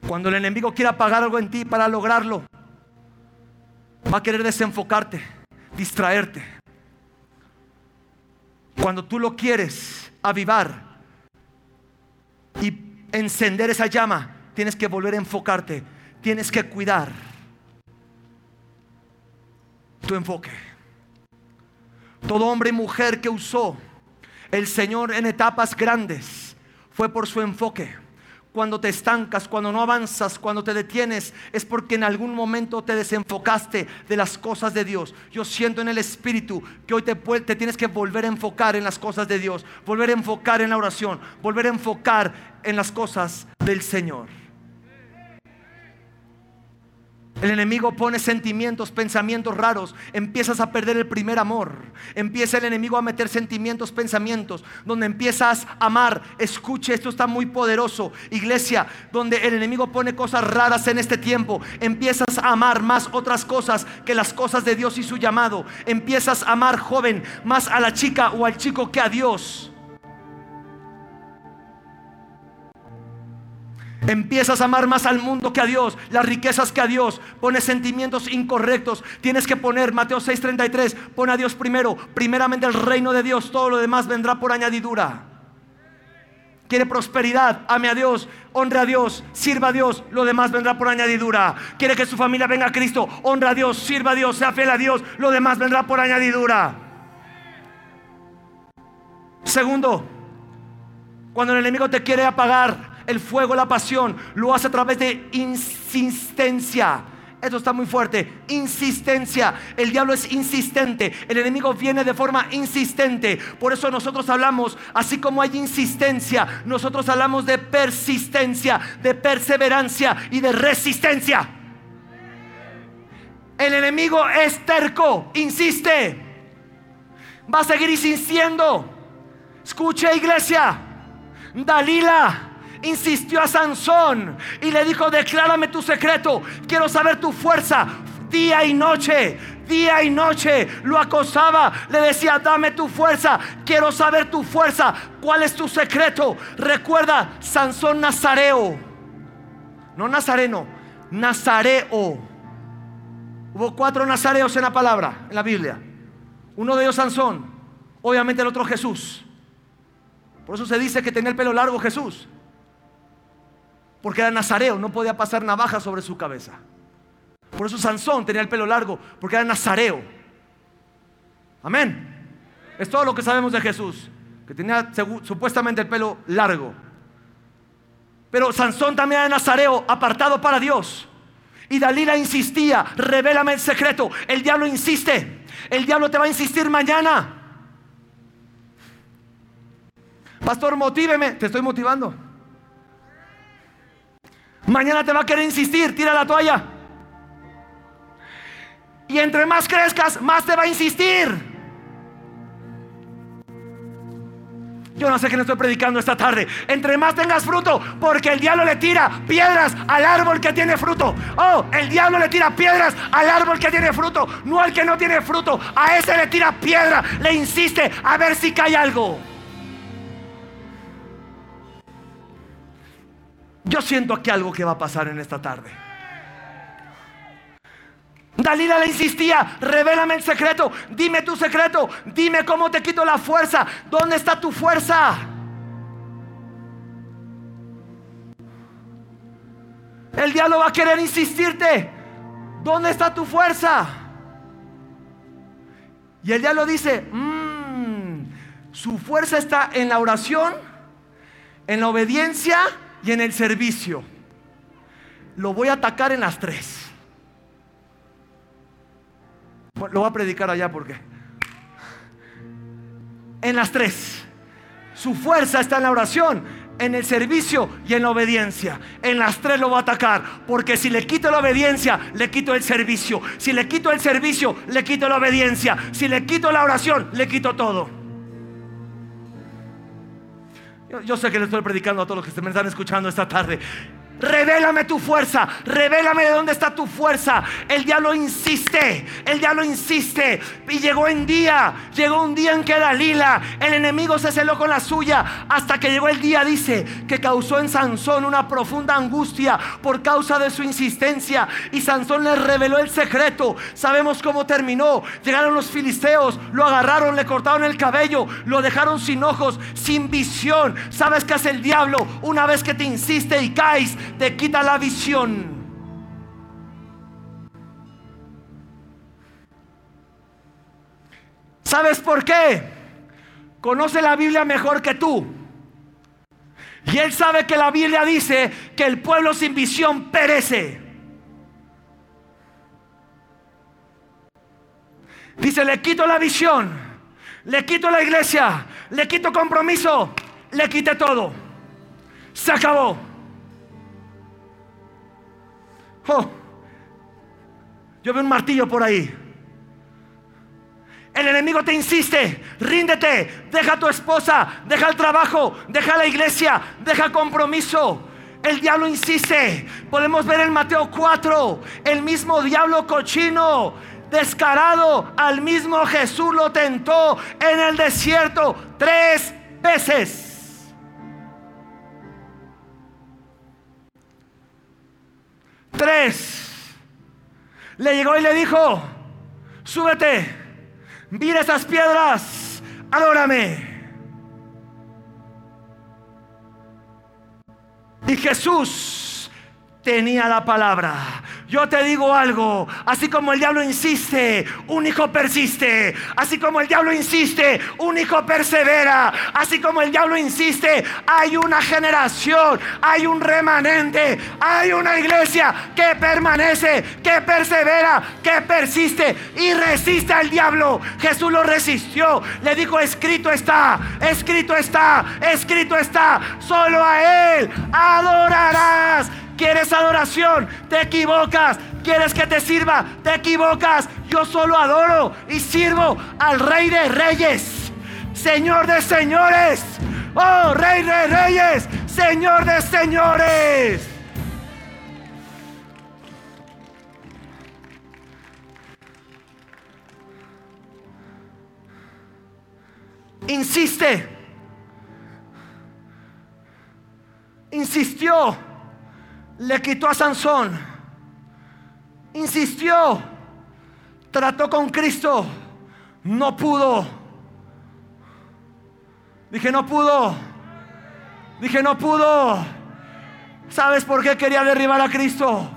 Cuando el enemigo quiera pagar algo en ti para lograrlo, va a querer desenfocarte distraerte. Cuando tú lo quieres avivar y encender esa llama, tienes que volver a enfocarte, tienes que cuidar tu enfoque. Todo hombre y mujer que usó el Señor en etapas grandes fue por su enfoque cuando te estancas, cuando no avanzas, cuando te detienes, es porque en algún momento te desenfocaste de las cosas de Dios. Yo siento en el Espíritu que hoy te, te, tienes que volver a enfocar en las cosas de Dios, volver a enfocar en la oración, volver a enfocar en las cosas del Señor. El enemigo pone sentimientos, pensamientos raros. Empiezas a perder el primer amor. Empieza el enemigo a meter sentimientos, pensamientos. Donde empiezas a amar. Escuche, esto está muy poderoso. Iglesia, donde el enemigo pone cosas raras en este tiempo. Empiezas a amar más otras cosas que las cosas de Dios y su llamado. Empiezas a amar joven más a la chica o al chico que a Dios. Empiezas a amar más al mundo que a Dios, las riquezas que a Dios. Pones sentimientos incorrectos. Tienes que poner Mateo 6:33, pon a Dios primero, primeramente el reino de Dios, todo lo demás vendrá por añadidura. Quiere prosperidad, ame a Dios, honre a Dios, sirva a Dios, lo demás vendrá por añadidura. Quiere que su familia venga a Cristo, honra a Dios, sirva a Dios, sea fiel a Dios, lo demás vendrá por añadidura. Segundo, cuando el enemigo te quiere apagar, el fuego, la pasión, lo hace a través de insistencia. Esto está muy fuerte. Insistencia. El diablo es insistente. El enemigo viene de forma insistente. Por eso nosotros hablamos, así como hay insistencia, nosotros hablamos de persistencia, de perseverancia y de resistencia. El enemigo es terco, insiste. Va a seguir insistiendo. Escuche iglesia. Dalila insistió a Sansón y le dijo, declárame tu secreto, quiero saber tu fuerza. Día y noche, día y noche lo acosaba, le decía, dame tu fuerza, quiero saber tu fuerza, cuál es tu secreto. Recuerda, Sansón Nazareo, no Nazareno, Nazareo. Hubo cuatro nazareos en la palabra, en la Biblia. Uno de ellos Sansón, obviamente el otro Jesús. Por eso se dice que tenía el pelo largo Jesús. Porque era nazareo, no podía pasar navaja sobre su cabeza. Por eso Sansón tenía el pelo largo, porque era nazareo. Amén. Es todo lo que sabemos de Jesús, que tenía supuestamente el pelo largo. Pero Sansón también era nazareo, apartado para Dios. Y Dalila insistía, revélame el secreto. El diablo insiste. El diablo te va a insistir mañana. Pastor, motíveme. Te estoy motivando. Mañana te va a querer insistir. Tira la toalla. Y entre más crezcas, más te va a insistir. Yo no sé qué le estoy predicando esta tarde. Entre más tengas fruto, porque el diablo le tira piedras al árbol que tiene fruto. Oh, el diablo le tira piedras al árbol que tiene fruto, no al que no tiene fruto. A ese le tira piedra, le insiste a ver si cae algo. Yo siento aquí algo que va a pasar en esta tarde. Dalila le insistía, revélame el secreto, dime tu secreto, dime cómo te quito la fuerza, ¿dónde está tu fuerza? El diablo va a querer insistirte, ¿dónde está tu fuerza? Y el diablo dice, mmm, su fuerza está en la oración, en la obediencia y en el servicio. Lo voy a atacar en las tres. Lo voy a predicar allá porque. En las tres. Su fuerza está en la oración, en el servicio y en la obediencia. En las tres lo va a atacar. Porque si le quito la obediencia, le quito el servicio. Si le quito el servicio, le quito la obediencia. Si le quito la oración, le quito todo. Yo, sé que le estoy predicando a todos los que me están escuchando esta tarde. Revélame tu fuerza, revélame de dónde está tu fuerza. El diablo insiste, el diablo insiste. Y llegó un día, llegó un día en que Dalila, el enemigo se celó con la suya, hasta que llegó el día, dice, que causó en Sansón una profunda angustia por causa de su insistencia. Y Sansón le reveló el secreto. Sabemos cómo terminó. Llegaron los filisteos, lo agarraron, le cortaron el cabello, lo dejaron sin ojos, sin visión. ¿Sabes qué hace el diablo? Una vez que te insiste y caes, te quita la visión. ¿Sabes por qué? Conoce la Biblia mejor que tú. Y él sabe que la Biblia dice que el pueblo sin visión perece. Dice, le quito la visión, le quito la iglesia, le quito compromiso, le quité todo. Se acabó. Oh, yo veo un martillo por ahí. El enemigo te insiste, ríndete, deja a tu esposa, deja el trabajo, deja la iglesia, deja compromiso. El diablo insiste. Podemos ver en Mateo 4, el mismo diablo cochino, descarado, al mismo Jesús lo tentó en el desierto tres veces. Tres. Le llegó y le dijo, súbete, mira esas piedras, adórame. Y Jesús tenía la palabra. Yo te digo algo, así como el diablo insiste, un hijo persiste. Así como el diablo insiste, un hijo persevera. Así como el diablo insiste, hay una generación, hay un remanente, hay una iglesia que permanece, que persevera, que persiste y resiste al diablo. Jesús lo resistió, le dijo, escrito está, escrito está, escrito está, solo a Él adorarás ¿Quieres adoración? Te equivocas. ¿Quieres que te sirva? Te equivocas. Yo solo adoro y sirvo al Rey de Reyes, Señor de Señores. Oh, Rey de Reyes, Señor de Señores. Insiste. Insistió le quitó a Sansón, insistió, trató con Cristo, no pudo. Dije, no pudo. Dije, no pudo. ¿Sabes por qué quería derribar a Cristo?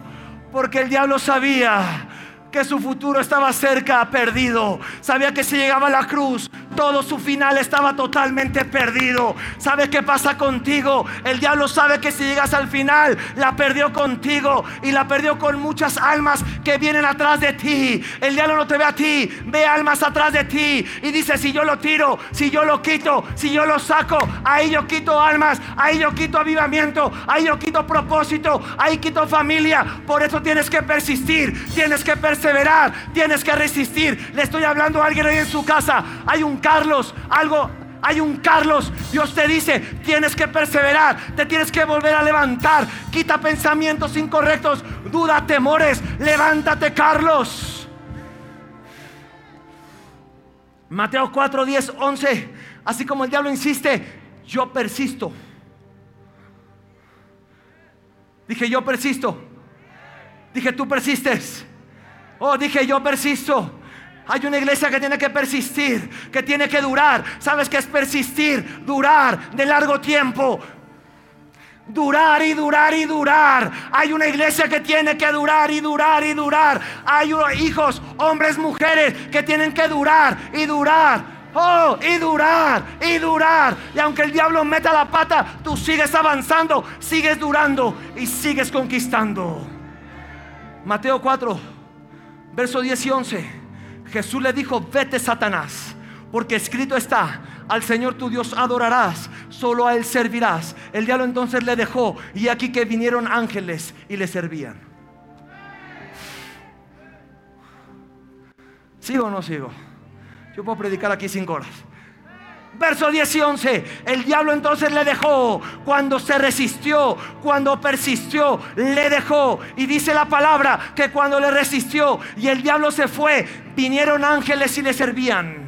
Porque el diablo sabía que su futuro estaba cerca, perdido. Sabía que si llegaba a la cruz, todo su final estaba totalmente perdido. ¿Sabe qué pasa contigo? El diablo sabe que si llegas al final, la perdió contigo y la perdió con muchas almas que vienen atrás de ti. El diablo no te ve a ti, ve almas atrás de ti y dice, si yo lo tiro, si yo lo quito, si yo lo saco, ahí yo quito almas, ahí yo quito avivamiento, ahí yo quito propósito, ahí quito familia. Por eso tienes que persistir, tienes que perseverar, tienes que resistir. Le estoy hablando a alguien ahí en su casa. Hay un Carlos, algo, hay un Carlos. Dios te dice, tienes que perseverar, te tienes que volver a levantar. Quita pensamientos incorrectos, duda, temores. Levántate, Carlos. Mateo 4, 10, 11. Así como el diablo insiste, yo persisto. Dije, yo persisto. Dije, tú persistes. Oh, dije yo persisto. Hay una iglesia que tiene que persistir, que tiene que durar. ¿Sabes qué es persistir? Durar de largo tiempo. Durar y durar y durar. Hay una iglesia que tiene que durar y durar y durar. Hay hijos, hombres, mujeres que tienen que durar y durar. Oh, y durar, y durar. Y aunque el diablo meta la pata, tú sigues avanzando, sigues durando y sigues conquistando. Mateo 4. Verso 10 y 11. Jesús le dijo, vete Satanás, porque escrito está, al Señor tu Dios adorarás, solo a Él servirás. El diablo entonces le dejó y aquí que vinieron ángeles y le servían. ¿Sigo o no sigo? Yo puedo predicar aquí cinco horas. Verso 10 y 11. El diablo entonces le dejó. Cuando se resistió, cuando persistió, le dejó. Y dice la palabra que cuando le resistió y el diablo se fue, vinieron ángeles y le servían.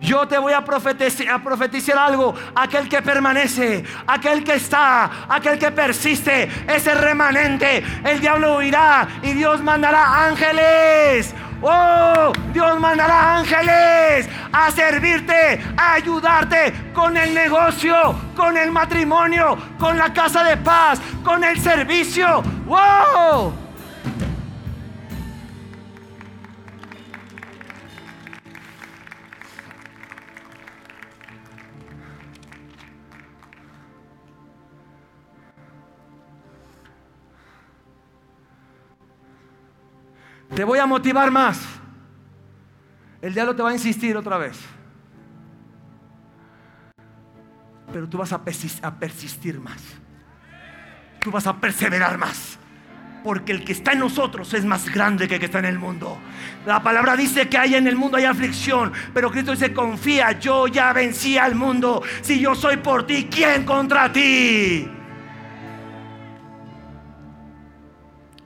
Yo te voy a profetizar, algo. Aquel que permanece, aquel que está, aquel que persiste, ese remanente. El diablo huirá y Dios mandará ángeles Oh, Dios mandará ángeles a servirte, a ayudarte con el negocio, con el matrimonio, con la casa de paz, con el servicio. ¡Wow! Te voy a motivar más. El diablo te va a insistir otra vez. Pero tú vas a persistir, más. Tú vas a perseverar más. Porque el que está en nosotros es más grande que el que está en el mundo. La palabra dice que hay en el mundo hay aflicción, pero Cristo dice, confía, yo ya vencí al mundo. Si yo soy por ti, ¿quién contra ti?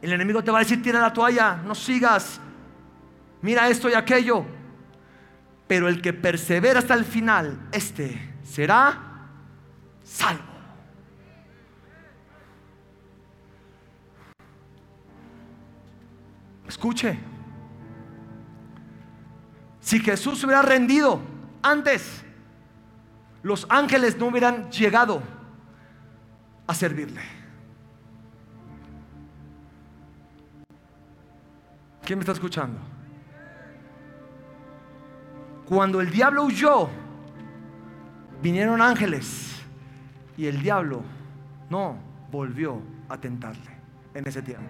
El enemigo te va a decir, tira la toalla, no sigas, mira esto y aquello. Pero el que persevera hasta el final, este será salvo. Escuche, si Jesús hubiera rendido antes, los ángeles no hubieran llegado a servirle. ¿Quién me está escuchando? Cuando el diablo huyó, vinieron ángeles y el diablo no volvió a tentarle en ese tiempo.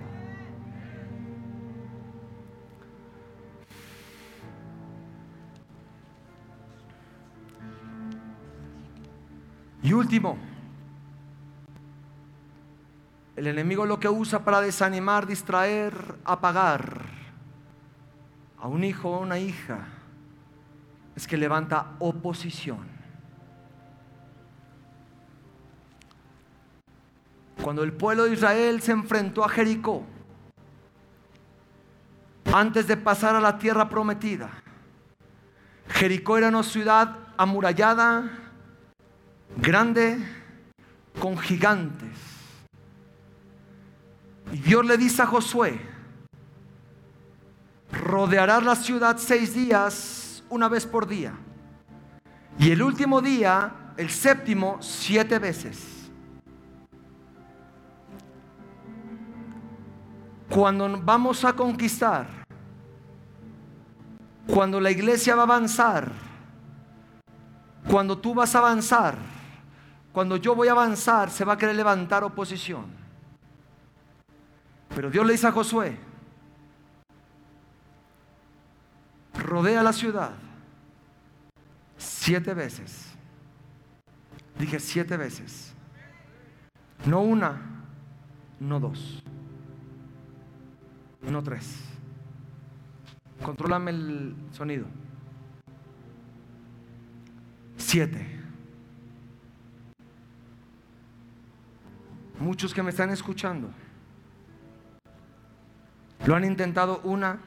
Y último, el enemigo lo que usa para desanimar, distraer, apagar a un hijo o una hija es que levanta oposición. Cuando el pueblo de Israel se enfrentó a Jericó, antes de pasar a la tierra prometida, Jericó era una ciudad amurallada, grande, con gigantes. Y Dios le dice a Josué, rodearás la ciudad seis días, una vez por día. Y el último día, el séptimo, siete veces. Cuando vamos a conquistar, cuando la iglesia va a avanzar, cuando tú vas a avanzar, cuando yo voy a avanzar, se va a querer levantar oposición. Pero Dios le dice a Josué, rodea la ciudad siete veces. Dije siete veces. No una, no dos, no tres. Contrólame el sonido. Siete. Muchos que me están escuchando lo han intentado una,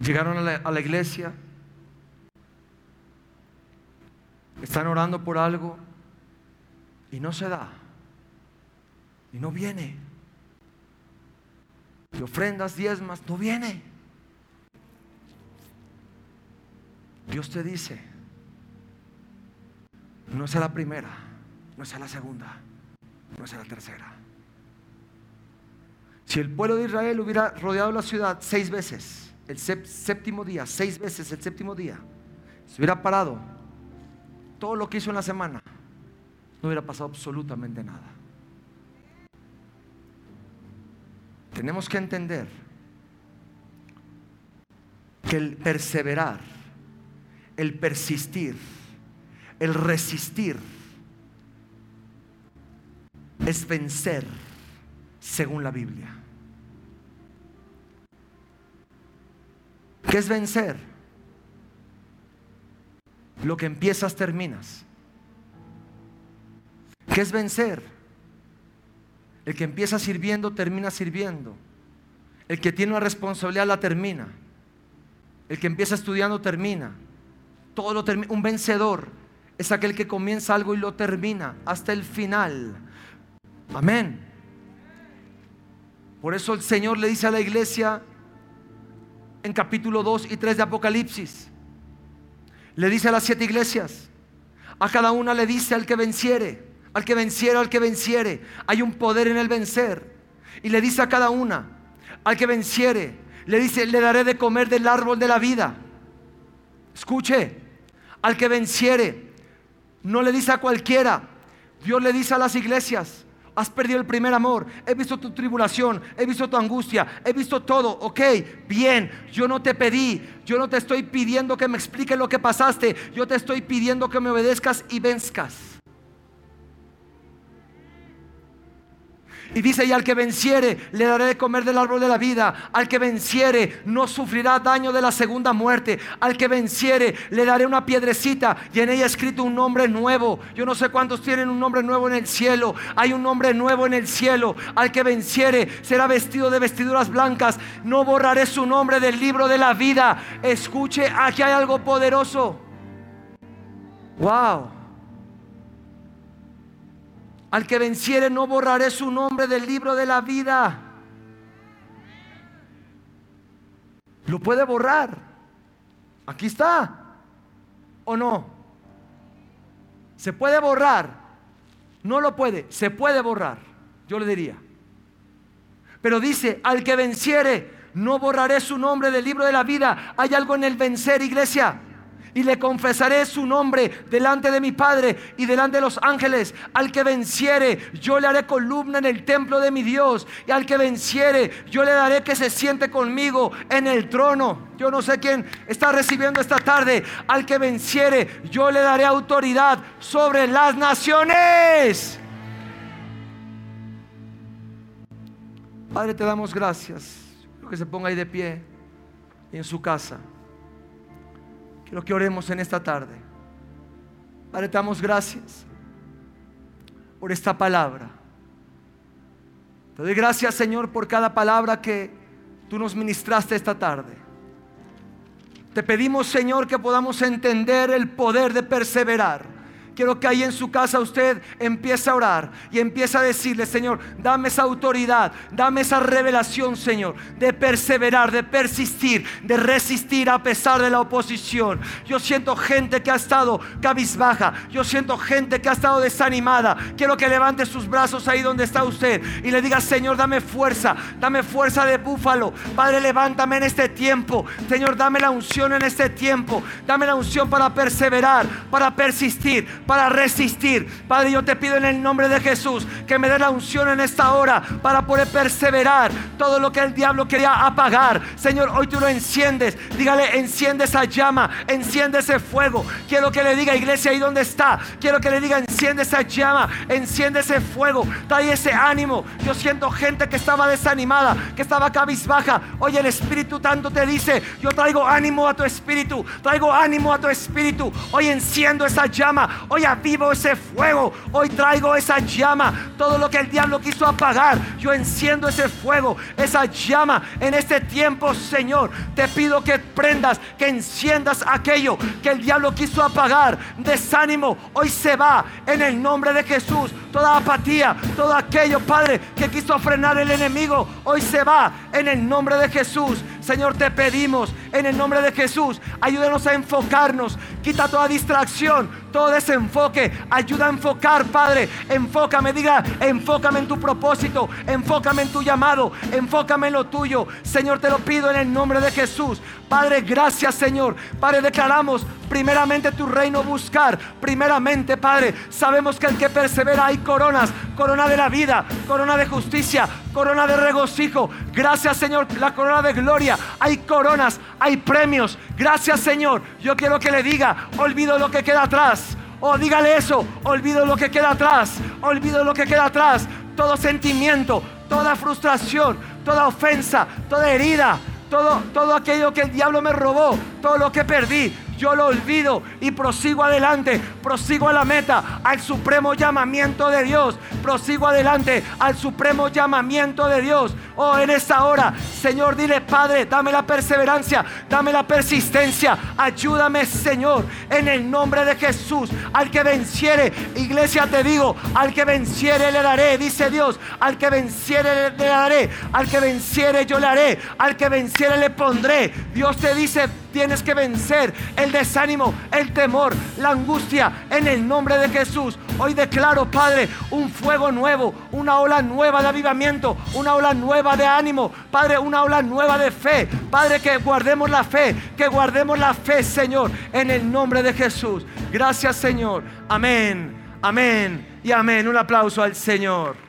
llegaron a la, iglesia, están orando por algo y no se da, y no viene. Y ofrendas, diezmas, no viene. Dios te dice, no es la primera, no es la segunda, no es la tercera. Si el pueblo de Israel hubiera rodeado la ciudad seis veces, el séptimo día, seis veces el séptimo día, se hubiera parado todo lo que hizo en la semana, no hubiera pasado absolutamente nada. Tenemos que entender que el perseverar, el persistir, el resistir es vencer según la Biblia. ¿Qué es vencer? Lo que empiezas terminas. ¿Qué es vencer? El que empieza sirviendo termina sirviendo. El que tiene una responsabilidad la termina. El que empieza estudiando termina. Todo lo termina. Un vencedor es aquel que comienza algo y lo termina hasta el final. Amén. Por eso el Señor le dice a la iglesia en capítulo 2 y 3 de Apocalipsis, le dice a las siete iglesias, a cada una le dice al que venciere, al que venciere, al que venciere, hay un poder en el vencer. Y le dice a cada una, al que venciere, le dice, le daré de comer del árbol de la vida. Escuche, al que venciere, no le dice a cualquiera. Dios le dice a las iglesias, has perdido el primer amor, he visto tu tribulación, he visto tu angustia, he visto todo, ok, bien, yo no te pedí, yo no te estoy pidiendo que me expliques lo que pasaste, yo te estoy pidiendo que me obedezcas y venzcas. Y dice, y al que venciere, le daré de comer del árbol de la vida. Al que venciere, no sufrirá daño de la segunda muerte. Al que venciere, le daré una piedrecita y en ella escrito un nombre nuevo. Yo no sé cuántos tienen un nombre nuevo en el cielo. Hay un nombre nuevo en el cielo. Al que venciere, será vestido de vestiduras blancas. No borraré su nombre del libro de la vida. Escuche, aquí hay algo poderoso. Wow. Al que venciere no borraré su nombre del libro de la vida. Lo puede borrar. Aquí está. ¿O no? ¿Se puede borrar? No lo puede. Se puede borrar. Yo le diría. Pero dice, al que venciere, no borraré su nombre del libro de la vida. Hay algo en el vencer, iglesia y le confesaré su nombre delante de mi Padre y delante de los ángeles. Al que venciere, yo le haré columna en el templo de mi Dios. Y al que venciere, yo le daré que se siente conmigo en el trono. Yo no sé quién está recibiendo esta tarde. Al que venciere, yo le daré autoridad sobre las naciones. Padre, te damos gracias. que se ponga ahí de pie en su casa. Quiero que oremos en esta tarde. Padre, te damos gracias por esta palabra. Te doy gracias, Señor, por cada palabra que tú nos ministraste esta tarde. Te pedimos, Señor, que podamos entender el poder de perseverar quiero que ahí en su casa usted empiece a orar y empiece a decirle, Señor, dame esa autoridad, dame esa revelación, Señor, de perseverar, de persistir, de resistir a pesar de la oposición. Yo siento gente que ha estado cabizbaja, yo siento gente que ha estado desanimada. Quiero que levante sus brazos ahí donde está usted y le diga, Señor, dame fuerza, dame fuerza de búfalo. Padre, levántame en este tiempo. Señor, dame la unción en este tiempo. Dame la unción para perseverar, para persistir, para resistir. Padre, yo te pido en el nombre de Jesús que me dé la unción en esta hora para poder perseverar todo lo que el diablo quería apagar. Señor, hoy tú lo enciendes. Dígale, enciende esa llama, enciende ese fuego. Quiero que le diga, iglesia, ahí donde está. Quiero que le diga, enciende esa llama, enciende ese fuego. Trae ese ánimo. Yo siento gente que estaba desanimada, que estaba cabizbaja. Hoy el Espíritu tanto te dice, yo traigo ánimo a tu espíritu, traigo ánimo a tu espíritu. Hoy enciendo esa llama, hoy avivo ese fuego, hoy traigo esa llama. Todo lo que el diablo quiso apagar, yo enciendo ese fuego, esa llama en este tiempo, Señor. Te pido que prendas, que enciendas aquello que el diablo quiso apagar. Desánimo, hoy se va en el nombre de Jesús. Toda apatía, todo aquello, Padre, que quiso frenar el enemigo, hoy se va en el nombre de Jesús. Señor, te pedimos en el nombre de Jesús, ayúdanos a enfocarnos, quita toda distracción, todo desenfoque, ayuda a enfocar, Padre, enfócame, diga, enfócame en tu propósito, enfócame en tu llamado, enfócame en lo tuyo. Señor, te lo pido en el nombre de Jesús. Padre, gracias, Señor. Padre, declaramos primeramente tu reino buscar, primeramente, Padre, sabemos que el que persevera hay coronas, corona de la vida, corona de justicia, corona de regocijo. Gracias, Señor, la corona de gloria. Hay coronas, hay premios. Gracias, Señor. Yo quiero que le diga, olvido lo que queda atrás. Oh, dígale eso, olvido lo que queda atrás. Olvido lo que queda atrás. Todo sentimiento, toda frustración, toda ofensa, toda herida, todo, todo aquello que el diablo me robó, todo lo que perdí, yo lo olvido y prosigo adelante, prosigo a la meta, al supremo llamamiento de Dios, prosigo adelante al supremo llamamiento de Dios. Oh, en esta hora, Señor, dile, Padre, dame la perseverancia, dame la persistencia, ayúdame, Señor, en el nombre de Jesús, al que venciere, iglesia te digo, al que venciere le daré, dice Dios, al que venciere le daré, al que venciere yo le haré, al que venciere le pondré. Dios te dice, tienes que vencer el desánimo, el temor, la angustia en el nombre de Jesús. Hoy declaro, Padre, un fuego nuevo, una ola nueva de avivamiento, una ola de ánimo, Padre, una ola nueva de fe. Padre, que guardemos la fe, que guardemos la fe, Señor, en el nombre de Jesús. Gracias, Señor. Amén, amén y amén. Un aplauso al Señor.